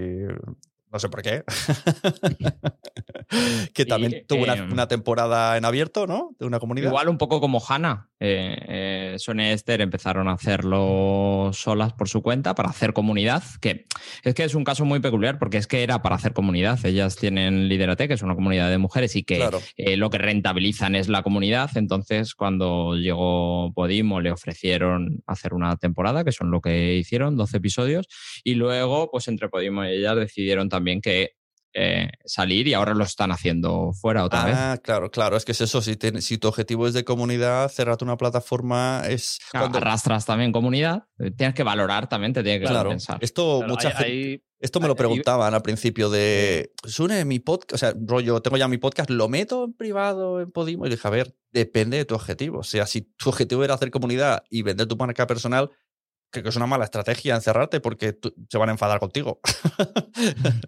no sé por qué. que también tuvo em, una, temporada en abierto, ¿no? De una comunidad. Igual un poco como Hanna. Eh, eh, Sonia y Esther empezaron a hacerlo solas por su cuenta para hacer comunidad, que es que es un caso muy peculiar porque es que era para hacer comunidad. Ellas tienen Liderate, que es una comunidad de mujeres y que eh, lo que rentabilizan es la comunidad. Entonces, cuando llegó Podimo, le ofrecieron hacer una temporada, que son lo que hicieron, 12 episodios, y luego, pues entre Podimo y ellas decidieron también que eh, salir y ahora lo están haciendo fuera otra vez. Ah, claro, claro. Es que es eso. Si, si tu objetivo es de comunidad, cerrarte una plataforma es. cuando... Arrastras también comunidad. Eh, tienes que valorar también, te tiene que claro. pensar. Esto, mucha gente. Esto me lo preguntaban al principio de, Sune, mi podcast, o sea, rollo, tengo ya mi podcast, ¿lo meto en privado en Podimo? Y dije, a ver, depende de tu objetivo. O sea, si tu objetivo era hacer comunidad y vender tu marca personal, que es una mala estrategia encerrarte porque se van a enfadar contigo.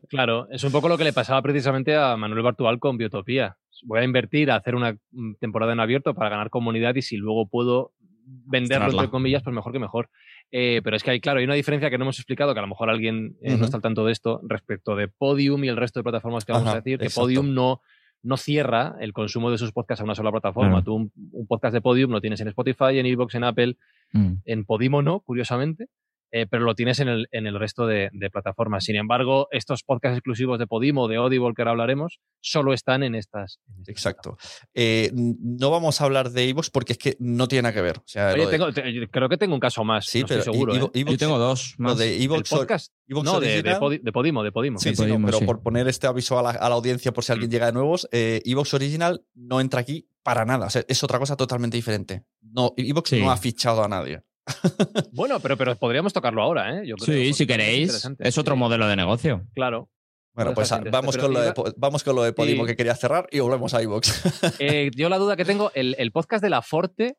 claro, es un poco lo que le pasaba precisamente a Manuel Bartual con Biotopía. Voy a invertir a hacer una mm, temporada en abierto para ganar comunidad y si luego puedo venderlo, entre comillas, pues mejor que mejor. Eh, pero es que hay, claro, hay una diferencia que no hemos explicado, que a lo mejor alguien eh, no está al tanto de esto, respecto de Podium y el resto de plataformas que vamos a decir, que Podium no, no cierra el consumo de sus podcasts a una sola plataforma. Tú un, podcast de Podium lo tienes en Spotify, en Evox, en Apple, mm. en Podimo no, curiosamente. Eh, pero lo tienes en el, en el resto de, plataformas. Sin embargo, estos podcasts exclusivos de Podimo, de Audible, que ahora hablaremos, solo están en estas. Exacto. Eh, no vamos a hablar de Evox porque es que no tiene nada que ver. creo que tengo un caso más. Sí, pero estoy seguro. ¿eh? Yo tengo dos. Más. de Evox, podcast. no, de, Podimo, de Podimo. Sí, pero por poner este aviso a la, audiencia por si alguien mm. llega de nuevos, Evox Original no entra aquí para nada. es otra cosa totalmente diferente. No, Evox no ha fichado a nadie. bueno, pero, pero podríamos tocarlo ahora, ¿eh? sí, si queréis. Es otro modelo de negocio. Claro. Bueno, pues vamos con, lo de, vamos con lo de Podimo que quería cerrar y volvemos a iVox. Eh, yo la duda que tengo, ¿el, podcast de la Forte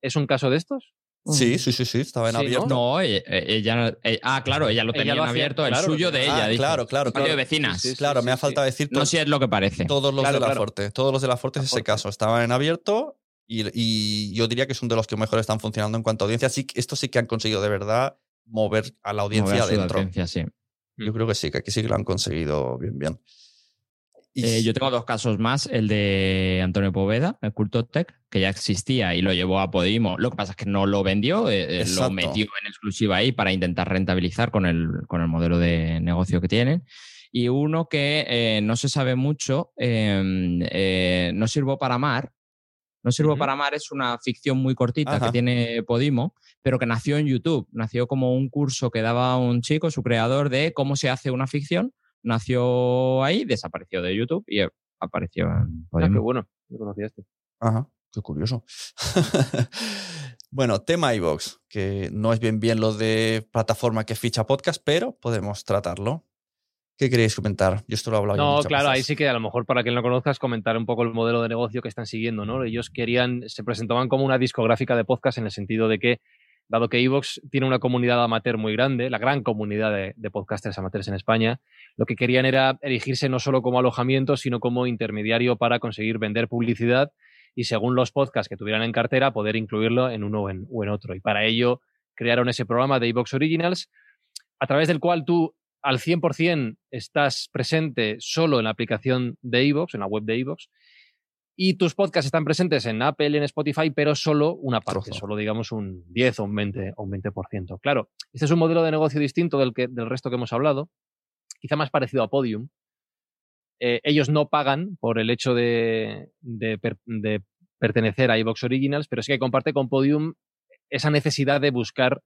es un caso de estos? Sí, sí, sí, sí, estaba en abierto. No, ella, ah, claro, ella lo tenía en abierto, el suyo de ella. Ah, claro, claro, claro. de vecinas. claro, me ha faltado decir. No sé si es lo que parece. Todos los de la Forte, todos los de la Forte es ese caso. Estaban en abierto y, yo diría que es uno de los que mejor están funcionando en cuanto a audiencia. Sí, esto sí que han conseguido de verdad mover a la audiencia adentro. sí. Yo creo que sí, que aquí sí que lo han conseguido bien, bien. Eh, yo tengo dos casos más. El de Antonio Poveda, el Culto Tech, que ya existía y lo llevó a Podimo. Lo que pasa es que no lo vendió, eh, eh, lo metió en exclusiva ahí para intentar rentabilizar con el, con el modelo de negocio que tienen. Y uno que no se sabe mucho, em, no sirvo para amar, no sirvo para amar es una ficción muy cortita que tiene Podimo, pero que nació en YouTube. Nació como un curso que daba un chico, su creador, de cómo se hace una ficción. Nació ahí, desapareció de YouTube y apareció en ah, Podimo. qué bueno, no conocía este. Ajá, qué curioso. bueno, tema iVox, que no es bien bien lo de plataforma que ficha podcast, pero podemos tratarlo. ¿Qué queréis comentar? Yo esto lo he hablado. No, claro, ahí sí que a lo mejor para quien no conozcas comentar un poco el modelo de negocio que están siguiendo, ¿no? Ellos querían, se presentaban como una discográfica de podcast en el sentido de que, dado que Evox tiene una comunidad amateur muy grande, la gran comunidad de, podcasters amateurs en España, lo que querían era erigirse no solo como alojamiento, sino como intermediario para conseguir vender publicidad y según los podcasts que tuvieran en cartera, poder incluirlo en uno o en, o en otro. Y para ello crearon ese programa de Evox Originals, a través del cual tú al 100% estás presente solo en la aplicación de iVoox, en la web de iVoox, y tus podcasts están presentes en Apple, en Spotify, pero solo una parte, solo digamos un 10 o un 20 o un 20%. Claro, este es un modelo de negocio distinto del, que, del resto que hemos hablado, quizá más parecido a Podium. Eh, ellos no pagan por el hecho de, de, de pertenecer a iVoox Originals, pero sí que comparte con Podium esa necesidad de buscar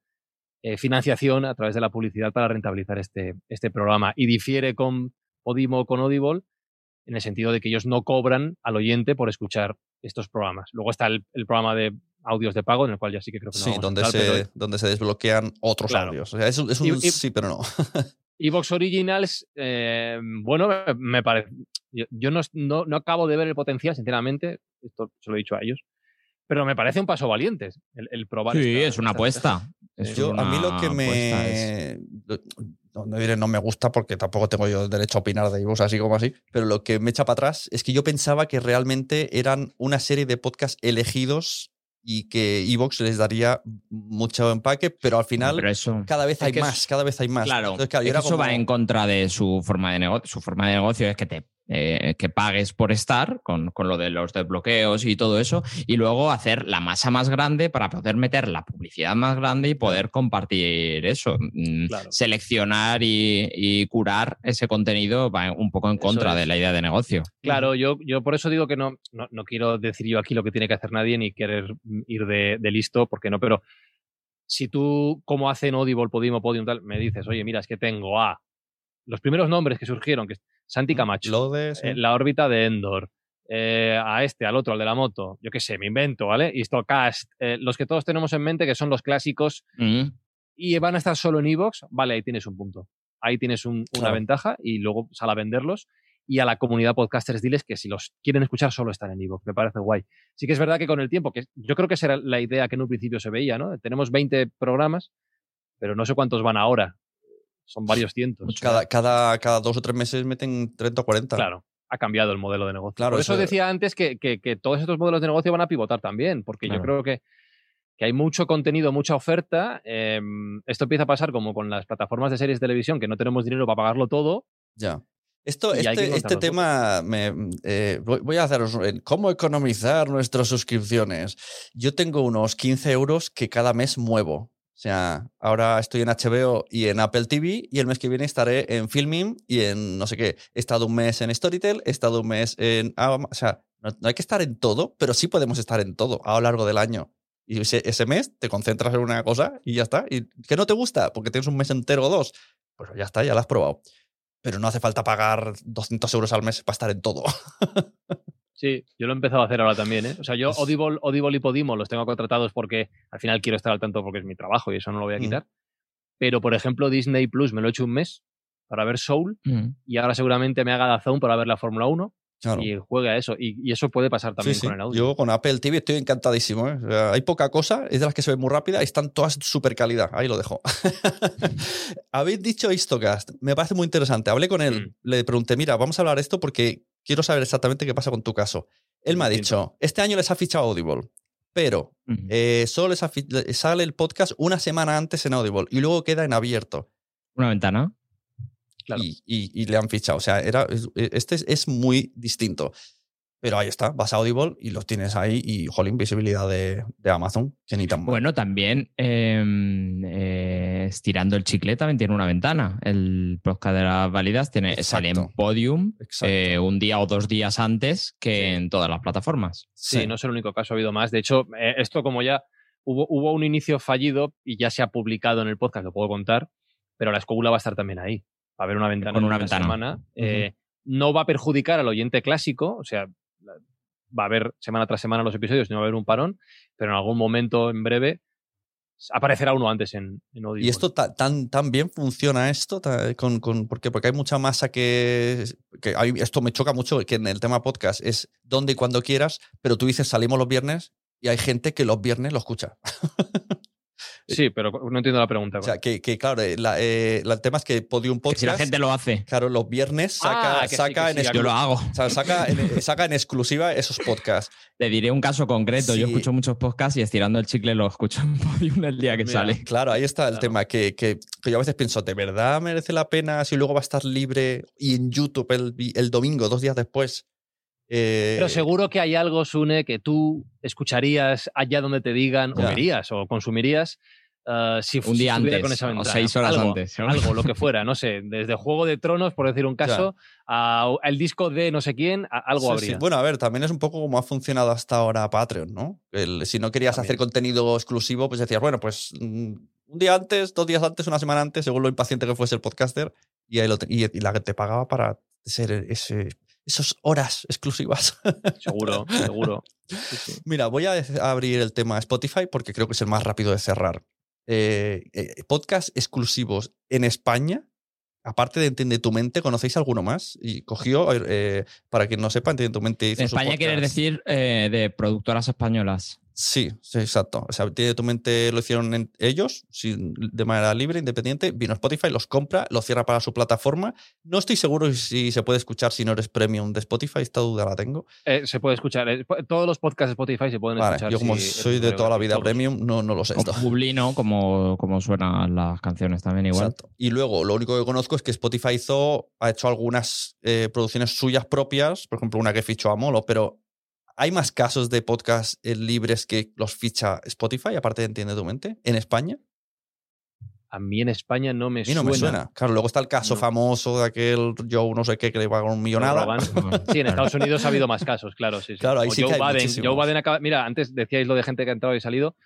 eh, financiación a través de la publicidad para rentabilizar este, este programa. Y difiere con Podimo o con Audible en el sentido de que ellos no cobran al oyente por escuchar estos programas. Luego está el, programa de audios de pago, en el cual ya sí que creo que no Sí, donde, se, donde se desbloquean otros audios. O sea, es, es un sí, pero no. Evox Originals, eh, bueno, me parece. Yo, no, no, no, acabo de ver el potencial, sinceramente. Esto se lo he dicho a ellos pero me parece un paso valiente el, el probar. Sí, es una apuesta. Yo, a mí lo que me. No, no, me gusta porque tampoco tengo yo derecho a opinar de vos así como así, pero lo que me echa para atrás es que yo pensaba que realmente eran una serie de podcasts elegidos y que Evox les daría mucho empaque, pero al final cada vez hay más, cada vez hay más. Claro, eso va en contra de su forma de negocio. Su forma de negocio es que te eh, que pagues por estar con, lo de los desbloqueos y todo eso, y luego hacer la masa más grande para poder meter la publicidad más grande y poder compartir eso. Mm, seleccionar y, curar ese contenido va un poco en contra de la idea de negocio. Claro, yo, yo por eso digo que no, no, quiero decir yo aquí lo que tiene que hacer nadie ni querer ir de, de listo, porque no, pero si tú, como hacen Audible, Podimo, Podium, tal, me dices, oye, mira, es que tengo a los primeros nombres que surgieron, que Santi Camacho, Lo de. sí. eh, la órbita de Endor, eh, a este, al otro, al de la moto, yo qué sé, me invento, ¿vale? Histocast, eh, los que todos tenemos en mente que son los clásicos y van a estar solo en Evox, vale, ahí tienes un punto. Ahí tienes un- una Claro. ventaja y luego sal a venderlos. Y a la comunidad podcasters diles que si los quieren escuchar solo están en Evox. Me parece guay. Sí que es verdad que con el tiempo, que yo creo que esa era la idea que en un principio se veía, ¿no? Tenemos 20 programas, pero no sé cuántos van ahora. Son varios cientos. Cada, cada, cada dos o tres meses meten 30 o 40. Claro, ha cambiado el modelo de negocio. Claro, Por eso eso- decía antes que, que- que todos estos modelos de negocio van a pivotar también, porque Claro. yo creo que, que hay mucho contenido, mucha oferta. eh, esto empieza a pasar como con las plataformas de series de televisión, que no tenemos dinero para pagarlo todo. Ya. Esto, este, este tema, me, eh, voy a haceros cómo economizar nuestras suscripciones. Yo tengo unos 15 euros que cada mes muevo. O sea, ahora estoy en HBO y en Apple TV y el mes que viene estaré en Filming y en no sé qué. He estado un mes en Storytel, he estado un mes en... O sea, no, no hay que estar en todo, pero sí podemos estar en todo a lo largo del año. Y ese, ese mes te concentras en una cosa y ya está. ¿Y que no te gusta? Porque tienes un mes entero o dos. Pues ya está, ya lo has probado pero no hace falta pagar 200 euros al mes para estar en todo. Sí, yo lo he empezado a hacer ahora también. ¿eh? O sea, yo Audible, Audible y Podimo los tengo contratados porque al final quiero estar al tanto porque es mi trabajo y eso no lo voy a Mm. quitar. Pero, por ejemplo, Disney Plus me lo he hecho un mes para ver Soul Mm. y ahora seguramente me haga Dazón para ver la Fórmula 1 Claro. y juegue a eso. Y, y eso puede pasar también Sí, sí. con el audio. Yo con Apple TV estoy encantadísimo. ¿eh? O sea, hay poca cosa, es de las que se ve muy rápida y están todas super calidad. Ahí lo dejo. Habéis dicho Histocast, me parece muy interesante. Hablé con él, Mm. le pregunté, mira, vamos a hablar de esto porque quiero saber exactamente qué pasa con tu caso. Él me ha dicho, este año les ha fichado Audible, pero eh, solo les ha sale el podcast una semana antes en Audible y luego queda en abierto. Una ventana. Claro. y, y- y le han fichado. O sea, era, es- este es, es muy distinto. Pero ahí está, vas a Audible y los tienes ahí y, jolín, visibilidad de, de Amazon, que ni tan mal. Bueno, también eh, eh, estirando el chicle también tiene una ventana. El podcast de las válidas tiene, sale en. Podium eh, un día o dos días antes que Sí. en todas las plataformas. Sí, no es el único caso, ha habido más. De hecho, eh, esto como ya hubo, hubo un inicio fallido y ya se ha publicado en el podcast, lo puedo contar, pero la escóbula va a estar también ahí. Va a haber una ventana Con en una una ventana. semana. Eh, no va a perjudicar al oyente clásico, o sea, va a haber semana tras semana los episodios, no va a haber un parón, pero en algún momento en breve aparecerá uno antes en, en Audible. Y esto ta- tan, tan bien funciona esto, con, con- ¿por qué? Porque hay mucha masa que, que esto me choca mucho, que en el tema podcast es donde y cuando quieras, pero tú dices salimos los viernes y hay gente que los viernes lo escucha. Sí, pero no entiendo la pregunta. O sea, que, que, claro, eh, la- eh, el tema es que Podium Que Podcast, si la gente lo hace, claro, los viernes saca, Ah, que sí, saca que en yo lo hago. o sea, saca en, saca en exclusiva esos podcasts. Te diré un caso concreto. Yo escucho muchos podcasts y estirando el chicle lo escucho en Podium el día que Mira. sale. Claro, ahí está el Claro. tema, que, que- que yo a veces pienso, ¿de verdad merece la pena si luego va a estar libre y en YouTube el, el domingo, dos días después? Eh, Pero seguro que hay algo, Sune, que tú escucharías allá donde te digan, o Ya. verías, o consumirías eh, si Un día antes, con esa o seis horas Algo, antes. Algo, lo que fuera, no sé, desde Juego de Tronos, por decir un caso, a- al disco de no sé quién, a- algo sí, habría. sí. Bueno, a ver, también es un poco como ha funcionado hasta ahora Patreon, ¿no? El- si no querías También. hacer contenido exclusivo, pues decías, bueno, pues mm, un día antes, dos días antes, una semana antes, según lo impaciente que fuese el podcaster, y, ahí lo y, y la que te pagaba para ser ese, esas horas exclusivas. Seguro, seguro. Sí, sí. Mira, voy a abrir el tema Spotify porque creo que es el más rápido de cerrar. Eh, eh, podcast exclusivos en España, aparte de Entiende tu mente, ¿conocéis alguno más? Y cogió, eh, para quien no sepa, Entiende tu mente hizo En su España quieres decir eh, de productoras españolas. Sí, sí, exacto. O sea, Entiende tu mente lo hicieron en- ellos, sin- de manera libre, independiente. Vino Spotify, los compra, los cierra para su plataforma. No estoy seguro si se puede escuchar si no eres premium de Spotify, esta duda la tengo. Eh, se puede escuchar. eh, todos los podcasts de Spotify se pueden Vale, escuchar. yo como si soy de toda la gratis, vida todos. premium, no, no lo sé O esto. Publino, como, como suenan las canciones también igual. Exacto. Y luego, lo único que conozco es que Spotify hizo, ha hecho algunas eh, producciones suyas propias, por ejemplo, una que fichó a Molo, pero ¿hay más casos de podcast eh, libres que los ficha Spotify, aparte de Entiende tu mente, en España? A mí en España no me A mí no suena. me suena. Claro, luego está el caso No. famoso de aquel Joe no sé qué que le pagaron un millonada. Sí, en Estados Unidos ha habido más casos, claro. Sí, sí. Claro, ahí O sí que Joe hay Biden. muchísimos. Joe Biden acaba. Mira, antes decíais lo de gente que ha entrado y salido.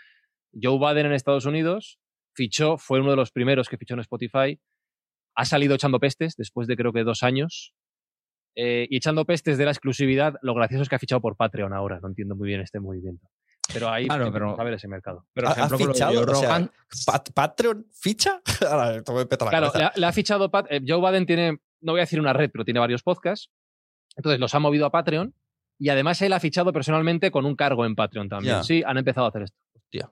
Joe Biden en Estados Unidos fichó, fue uno de los primeros que fichó en Spotify. Ha salido echando pestes después de creo que dos años. Eh, y echando pestes de la exclusividad, lo gracioso es que ha fichado por Patreon ahora. No entiendo muy bien este movimiento. Pero ahí claro, pero, a ver ese mercado. Pero, ¿Ha, fichado? Rogan, ¿Patreon ficha? claro, le ha, fichado Pat eh, Joe Biden tiene, no voy a decir una red, pero tiene varios podcasts. Entonces los ha movido a Patreon y además él ha fichado personalmente con un cargo en Patreon también. Sí, han empezado a hacer esto. Hostia.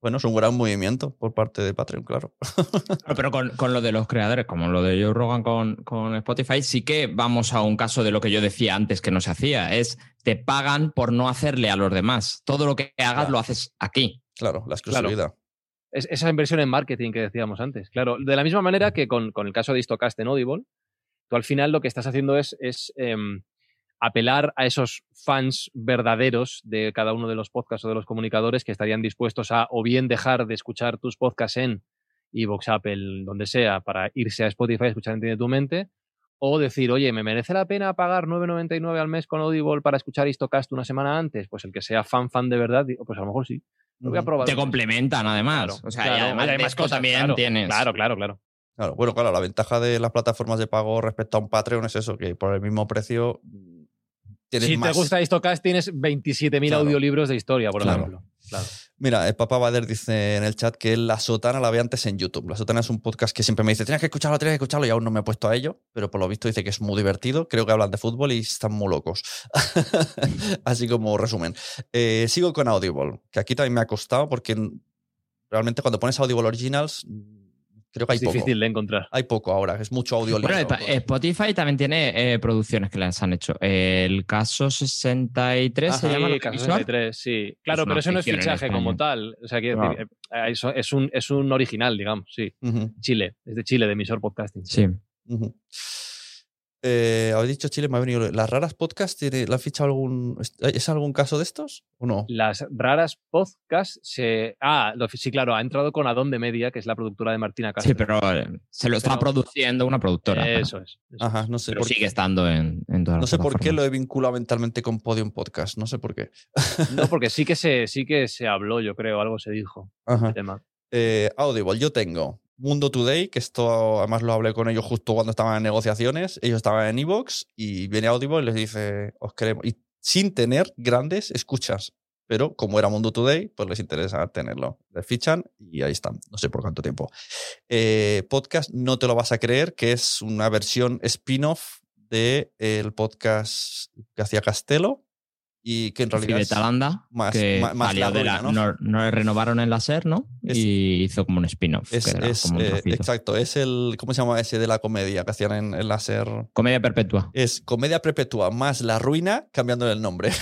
Bueno, es un gran movimiento por parte de Patreon, claro. Pero con, lo de los creadores, como lo de Joe Rogan con, con, Spotify, sí que vamos a un caso de lo que yo decía antes que no se hacía. Es te pagan por no hacerle a los demás. Todo lo que hagas lo haces aquí. Claro, la exclusividad. Es esa inversión en marketing que decíamos antes. Claro, de la misma manera que con, el caso de Istocast en Audible, tú al final lo que estás haciendo es, es em, apelar a esos fans verdaderos de cada uno de los podcasts o de los comunicadores que estarían dispuestos a o bien dejar de escuchar tus podcasts en Evox, Apple, donde sea, para irse a Spotify a escuchar Entiende tu mente, o decir, oye, ¿me merece la pena pagar 9,99 al mes con Audible para escuchar Histocast una semana antes? Pues el que sea fan, fan de verdad, pues a lo mejor sí. Lo voy a probar. Te complementan además. o sea, y además, hay más cosas también tienes. Claro, claro, claro. Claro, bueno, claro, la ventaja de las plataformas de pago respecto a un Patreon es eso, que por el mismo precio si te gusta Histocast, tienes 27.000 audiolibros de historia, por ejemplo. Mira, el Papá Bader dice en el chat que La Sotana la ve antes en YouTube. La Sotana es un podcast que siempre me dice, tienes que escucharlo, tienes que escucharlo, y aún no me he puesto a ello, pero por lo visto dice que es muy divertido. Creo que hablan de fútbol y están muy locos. Así como resumen. Eh, sigo con Audible, que aquí también me ha costado porque realmente cuando pones Audible Originals Creo que hay es difícil de encontrar. Hay poco ahora, es mucho audio bueno, Spotify también tiene eh, producciones que les han hecho. el caso 63 se llama. Sí, caso 63, sí. Claro, pero eso no es fichaje como tal. O sea, quiero decir, eh, es, un, es un original, digamos, sí. Chile, es de Chile, de emisor podcasting. Sí. Eh, habéis dicho Chile, me ha venido. ¿Las raras podcast ¿le han fichado algún. ¿Es algún caso de estos o no? Las raras podcast se. Ah, sí, claro, ha entrado con Adón de Media, que es la productora de Martina Castro. Sí, pero eh, se lo está produciendo una productora. Eso es. Ajá, no sé. Pero sigue estando en, en todas No sé por qué lo he vinculado mentalmente con Podium Podcast, no sé por qué. no, porque sí que se, sí que se habló, yo creo, algo se dijo. Ajá. tema. Eh, Audible, yo tengo Mundo Today, que esto además lo hablé con ellos justo cuando estaban en negociaciones. Ellos estaban en Evox y viene Audible y les dice, os queremos. Y sin tener grandes escuchas. Pero como era Mundo Today, pues les interesa tenerlo. Les fichan y ahí están. No sé por cuánto tiempo. Eh, podcast, no te lo vas a creer, que es una versión spin-off del el podcast que hacía Castelo, y que en realidad de Talanda, más, que más, ¿no? ¿no? le renovaron el láser, ¿no? y hizo como un spin-off. Es, eh, exacto, es el, ¿cómo se llama ese de la comedia que hacían en el láser? Comedia perpetua. Es comedia perpetua más la ruina cambiando el nombre.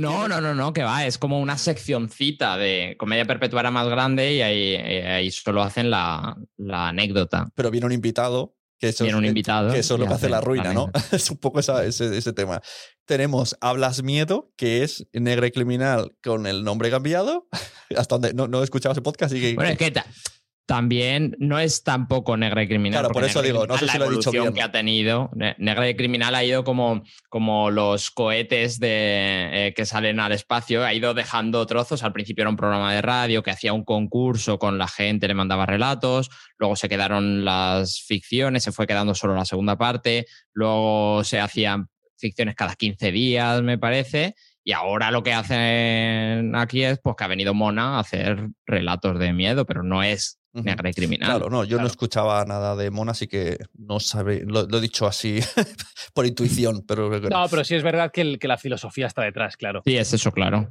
No, no, no, no, que va, es como una seccioncita de comedia perpetua era más grande y ahí, ahí solo hacen la, la anécdota. Pero viene un invitado que eso, un invitado. Que eso es lo que hace la ruina, ¿no? es un poco ese, ese, tema. Tenemos Hablas Miedo, que es Negra y Criminal con el nombre cambiado. Hasta donde no, no he escuchado ese podcast. Y bueno, es que también no es tampoco negra y criminal. Claro, por eso digo, no sé si lo he dicho bien. que ha tenido. Negra y criminal ha ido como, como los cohetes de, eh, que salen al espacio, ha ido dejando trozos. Al principio era un programa de radio que hacía un concurso con la gente, le mandaba relatos, luego se quedaron las ficciones, se fue quedando solo la segunda parte, luego se hacían ficciones cada 15 días, me parece, y ahora lo que hacen aquí es pues que ha venido Mona a hacer relatos de miedo, pero no es negra y criminal. Claro, no, yo no escuchaba nada de Mona, así que no sabe, lo, he dicho así por intuición, pero... No, pero sí es verdad que, que, la filosofía está detrás, claro. Sí, es eso, claro.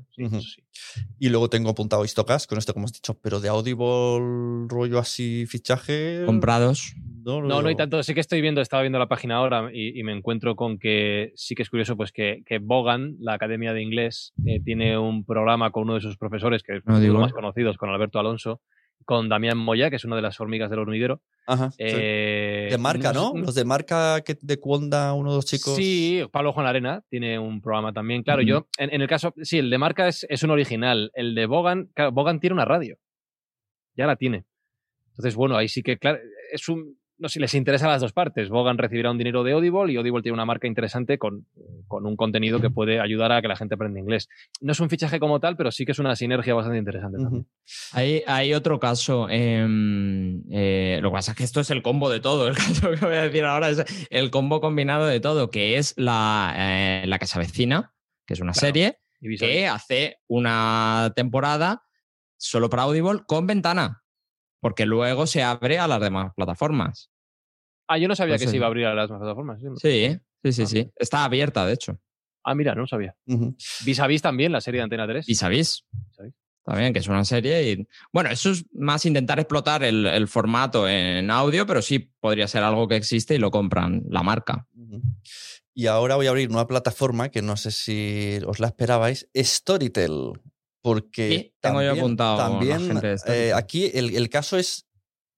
Y luego tengo apuntado Istocast, con esto como has dicho, pero de Audible rollo así fichaje... Comprados. No, no, hay tanto. Sí que estoy viendo, estaba viendo la página ahora y, me encuentro con que sí que es curioso, pues que, que Bogan, la Academia de Inglés, eh, tiene un programa con uno de sus profesores, que es uno de los más conocidos, con Alberto Alonso, con Damián Moya, que es una de las hormigas del hormiguero. Ajá. Eh, de marca, ¿no? Los de marca que de Cuonda, uno de los chicos. Sí, Pablo Juan Arena tiene un programa también. Claro, yo, en, el caso, sí, el de marca es, es un original. El de Bogan, claro, Bogan tiene una radio. Ya la tiene. Entonces, bueno, ahí sí que, claro, es un, no si les interesa a las dos partes. Bogan recibirá un dinero de Audible y Audible tiene una marca interesante con, con, un contenido que puede ayudar a que la gente aprenda inglés. No es un fichaje como tal, pero sí que es una sinergia bastante interesante hay, hay, otro caso, em, eh, lo que pasa es que esto es el combo de todo. El caso que voy a decir ahora es el combo combinado de todo, que es la, eh, la que se avecina, que es una serie que hace una temporada solo para Audible con ventana, porque luego se abre a las demás plataformas. Ah, yo no sabía que se iba a abrir a las demás plataformas. Sí, sí, sí, sí. Está abierta, de hecho. Ah, mira, no sabía. Vis a Vis también, la serie de Antena 3. Vis a Vis. También, que es una serie. Y, bueno, eso es más intentar explotar el, formato en audio, pero sí podría ser algo que existe y lo compran la marca. Y ahora voy a abrir una plataforma que no sé si os la esperabais, Storytel. Porque tengo yo apuntado. También eh, aquí el, caso es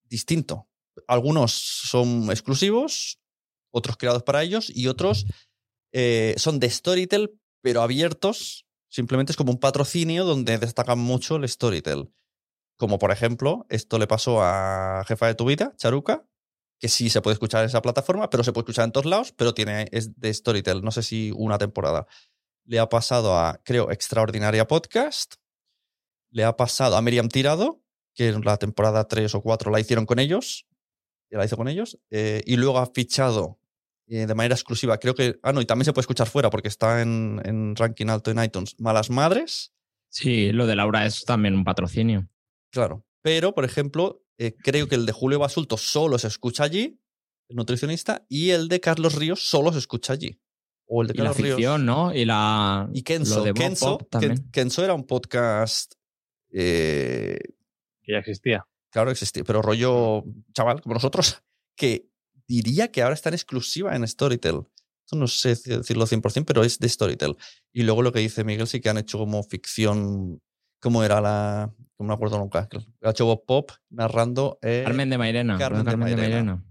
distinto. Algunos son exclusivos, otros creados para ellos y otros eh, son de Storytel, pero abiertos Simplemente es como un patrocinio donde destacan mucho el Storytel. Como por ejemplo, esto le pasó a Jefa de tu vida, Charuca, que sí se puede escuchar en esa plataforma, pero se puede escuchar en todos lados, pero tiene, es de Storytel, no sé si una temporada. Le ha pasado a, creo, Extraordinaria Podcast. Le ha pasado a Miriam Tirado, que en la temporada 3 o 4 la hicieron con ellos. La hizo con ellos. Eh, y luego ha fichado eh, de manera exclusiva. Creo que. Ah, no, y también se puede escuchar fuera porque está en, ranking alto en iTunes. Malas Madres. Sí, lo de Laura es también un patrocinio. Claro. Pero, por ejemplo, eh, creo que el de Julio Basulto solo se escucha allí, el nutricionista, y el de Carlos Ríos solo se escucha allí. O el de Carlos y la ficción, ¿no? Y la. Y Kenzo. Kenzo, Kenzo, era un podcast. Eh, que ya existía. Claro, existía. Pero rollo chaval, como nosotros, que diría que ahora está en exclusiva en Storytel. no sé decirlo 100%, pero es de Storytel. Y luego lo que dice Miguel, sí que han hecho como ficción, ¿cómo era la...? No me acuerdo nunca. Ha hecho Bob Pop narrando... Eh, Carmen de Mairena. Carmen, de, Mairena.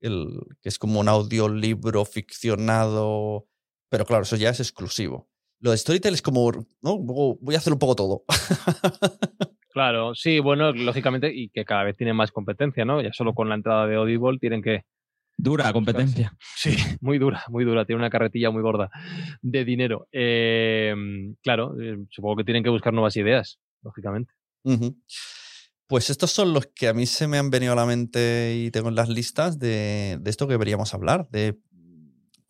El, que es como un audiolibro ficcionado. Pero claro, eso ya es exclusivo. Lo de Storytel es como, ¿no? Voy a hacer un poco todo. Claro, sí, bueno, lógicamente, y que cada vez tienen más competencia, ¿no? Ya solo con la entrada de Audible tienen que Dura competencia. Sí, muy dura, muy dura. Tiene una carretilla muy gorda de dinero. Em, claro, eh, supongo que tienen que buscar nuevas ideas, lógicamente. Pues estos son los que a mí se me han venido a la mente y tengo en las listas de, esto que deberíamos hablar. De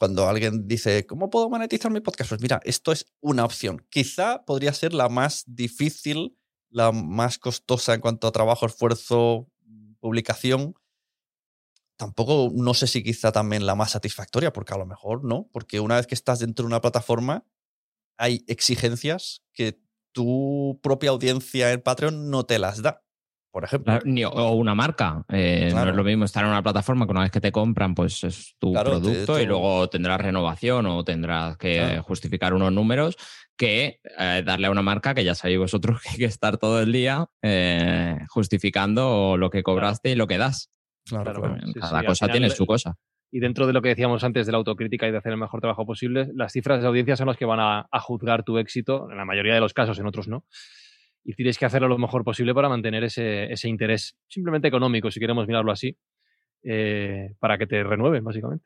cuando alguien dice, ¿cómo puedo monetizar mi podcast? Pues mira, esto es una opción. Quizá podría ser la más difícil, la más costosa en cuanto a trabajo, esfuerzo, publicación tampoco, no sé si quizá también la más satisfactoria, porque a lo mejor no, porque una vez que estás dentro de una plataforma, hay exigencias que tu propia audiencia en Patreon no te las da. Por ejemplo. o una marca. Eh, no es lo mismo estar en una plataforma que una vez que te compran, pues es tu producto y luego tendrás renovación o tendrás que justificar unos números que eh, darle a una marca que ya sabéis vosotros que hay que estar todo el día eh, justificando lo que cobraste y lo que das. Claro, Cada cosa tiene su cosa. Y dentro de lo que decíamos antes de la autocrítica y de hacer el mejor trabajo posible, las cifras de audiencia son las que van a, juzgar tu éxito, en la mayoría de los casos, en otros no. Y tienes que hacerlo lo mejor posible para mantener ese, interés, simplemente económico, si queremos mirarlo así, eh, para que te renueven, básicamente.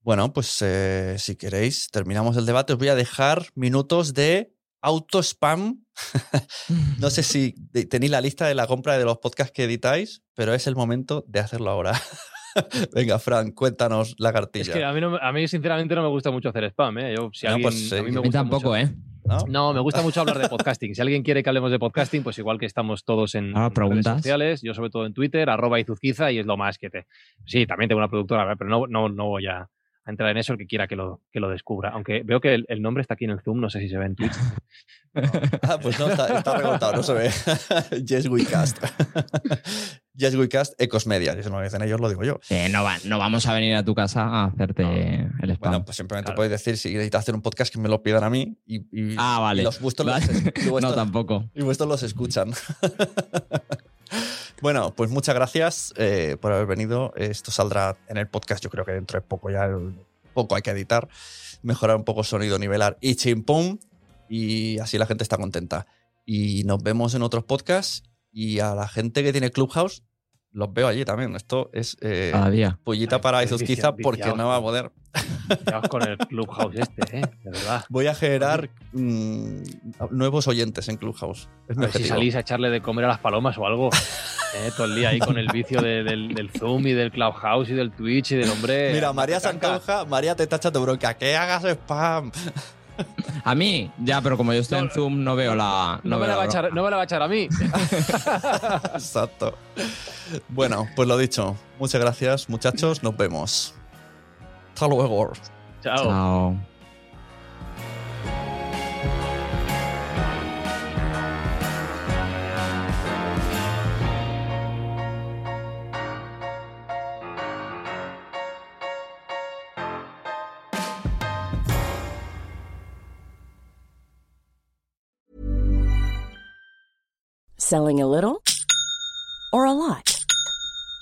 Bueno, pues eh, si queréis, terminamos el debate. Os voy a dejar minutos de auto spam. no sé si tenéis la lista de la compra de los podcasts que editáis, pero es el momento de hacerlo ahora. Venga, Fran, cuéntanos la cartilla. Es que a mí, a mí sinceramente no me gusta mucho hacer spam. ¿eh? Yo, si alguien, pues, a mí, me tampoco, ¿eh? ¿No? me gusta mucho hablar de podcasting. Si alguien quiere que hablemos de podcasting, pues igual que estamos todos en, ah, redes sociales, yo sobre todo en Twitter, arroba izuzquiza, y es lo más que te... Sí, también tengo una productora, pero no, no, no voy a, entrar en eso el que quiera que lo, que lo descubra. Aunque veo que el, nombre está aquí en el Zoom, no sé si se ve en Twitch. ah, pues no, está, está no se ve. yes, we cast. yes, we cast, Ecos Media. Si eso no lo dicen ellos, lo digo yo. Eh, no, va, no vamos a venir a tu casa a hacerte el spam. Bueno, pues simplemente puedes decir, si necesitas hacer un podcast, que me lo pidan a mí. Y, ah, vale. los, no, tampoco. Y vuestros los escuchan. Bueno, pues muchas gracias eh, por haber venido. Esto saldrá en el podcast, yo creo que dentro de poco ya, poco hay que editar, mejorar un poco el sonido, nivelar y chimpum. Y así la gente está contenta. Y nos vemos en otros podcasts. Y a la gente que tiene Clubhouse, los veo allí también. Esto es eh, pollita para Izuzquiza porque no va a poder. Con el Clubhouse este, ¿eh? De verdad. Voy a generar mm, nuevos oyentes en Clubhouse. Es a si salís a echarle de comer a las palomas o algo. ¿eh? Todo el día ahí con el vicio del, Zoom y del Clubhouse y del Twitch y del hombre. Mira, María Santonja, María te tacha tu bronca. Que hagas spam. A mí, ya, pero como yo estoy en Zoom, no veo la. No, me, la va a echar, no me la va a echar a mí. Exacto. Bueno, pues lo dicho. Muchas gracias, muchachos. Nos vemos. Hasta luego. Chao. Chao. Selling a little or a lot?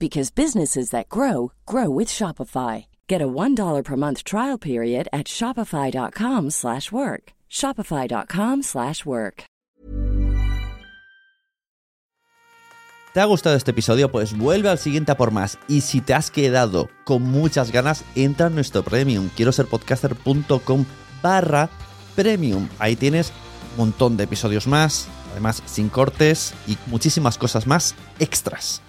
because businesses that grow grow with Shopify. Get a $1 per month trial period at shopify.com/work. shopify.com/work. ¿Te ha gustado este episodio? Pues vuelve al siguiente a por más. Y si te has quedado con muchas ganas, entra en nuestro premium. Quiero ser podcaster.com barra premium. Ahí tienes un montón de episodios más, además sin cortes y muchísimas cosas más extras.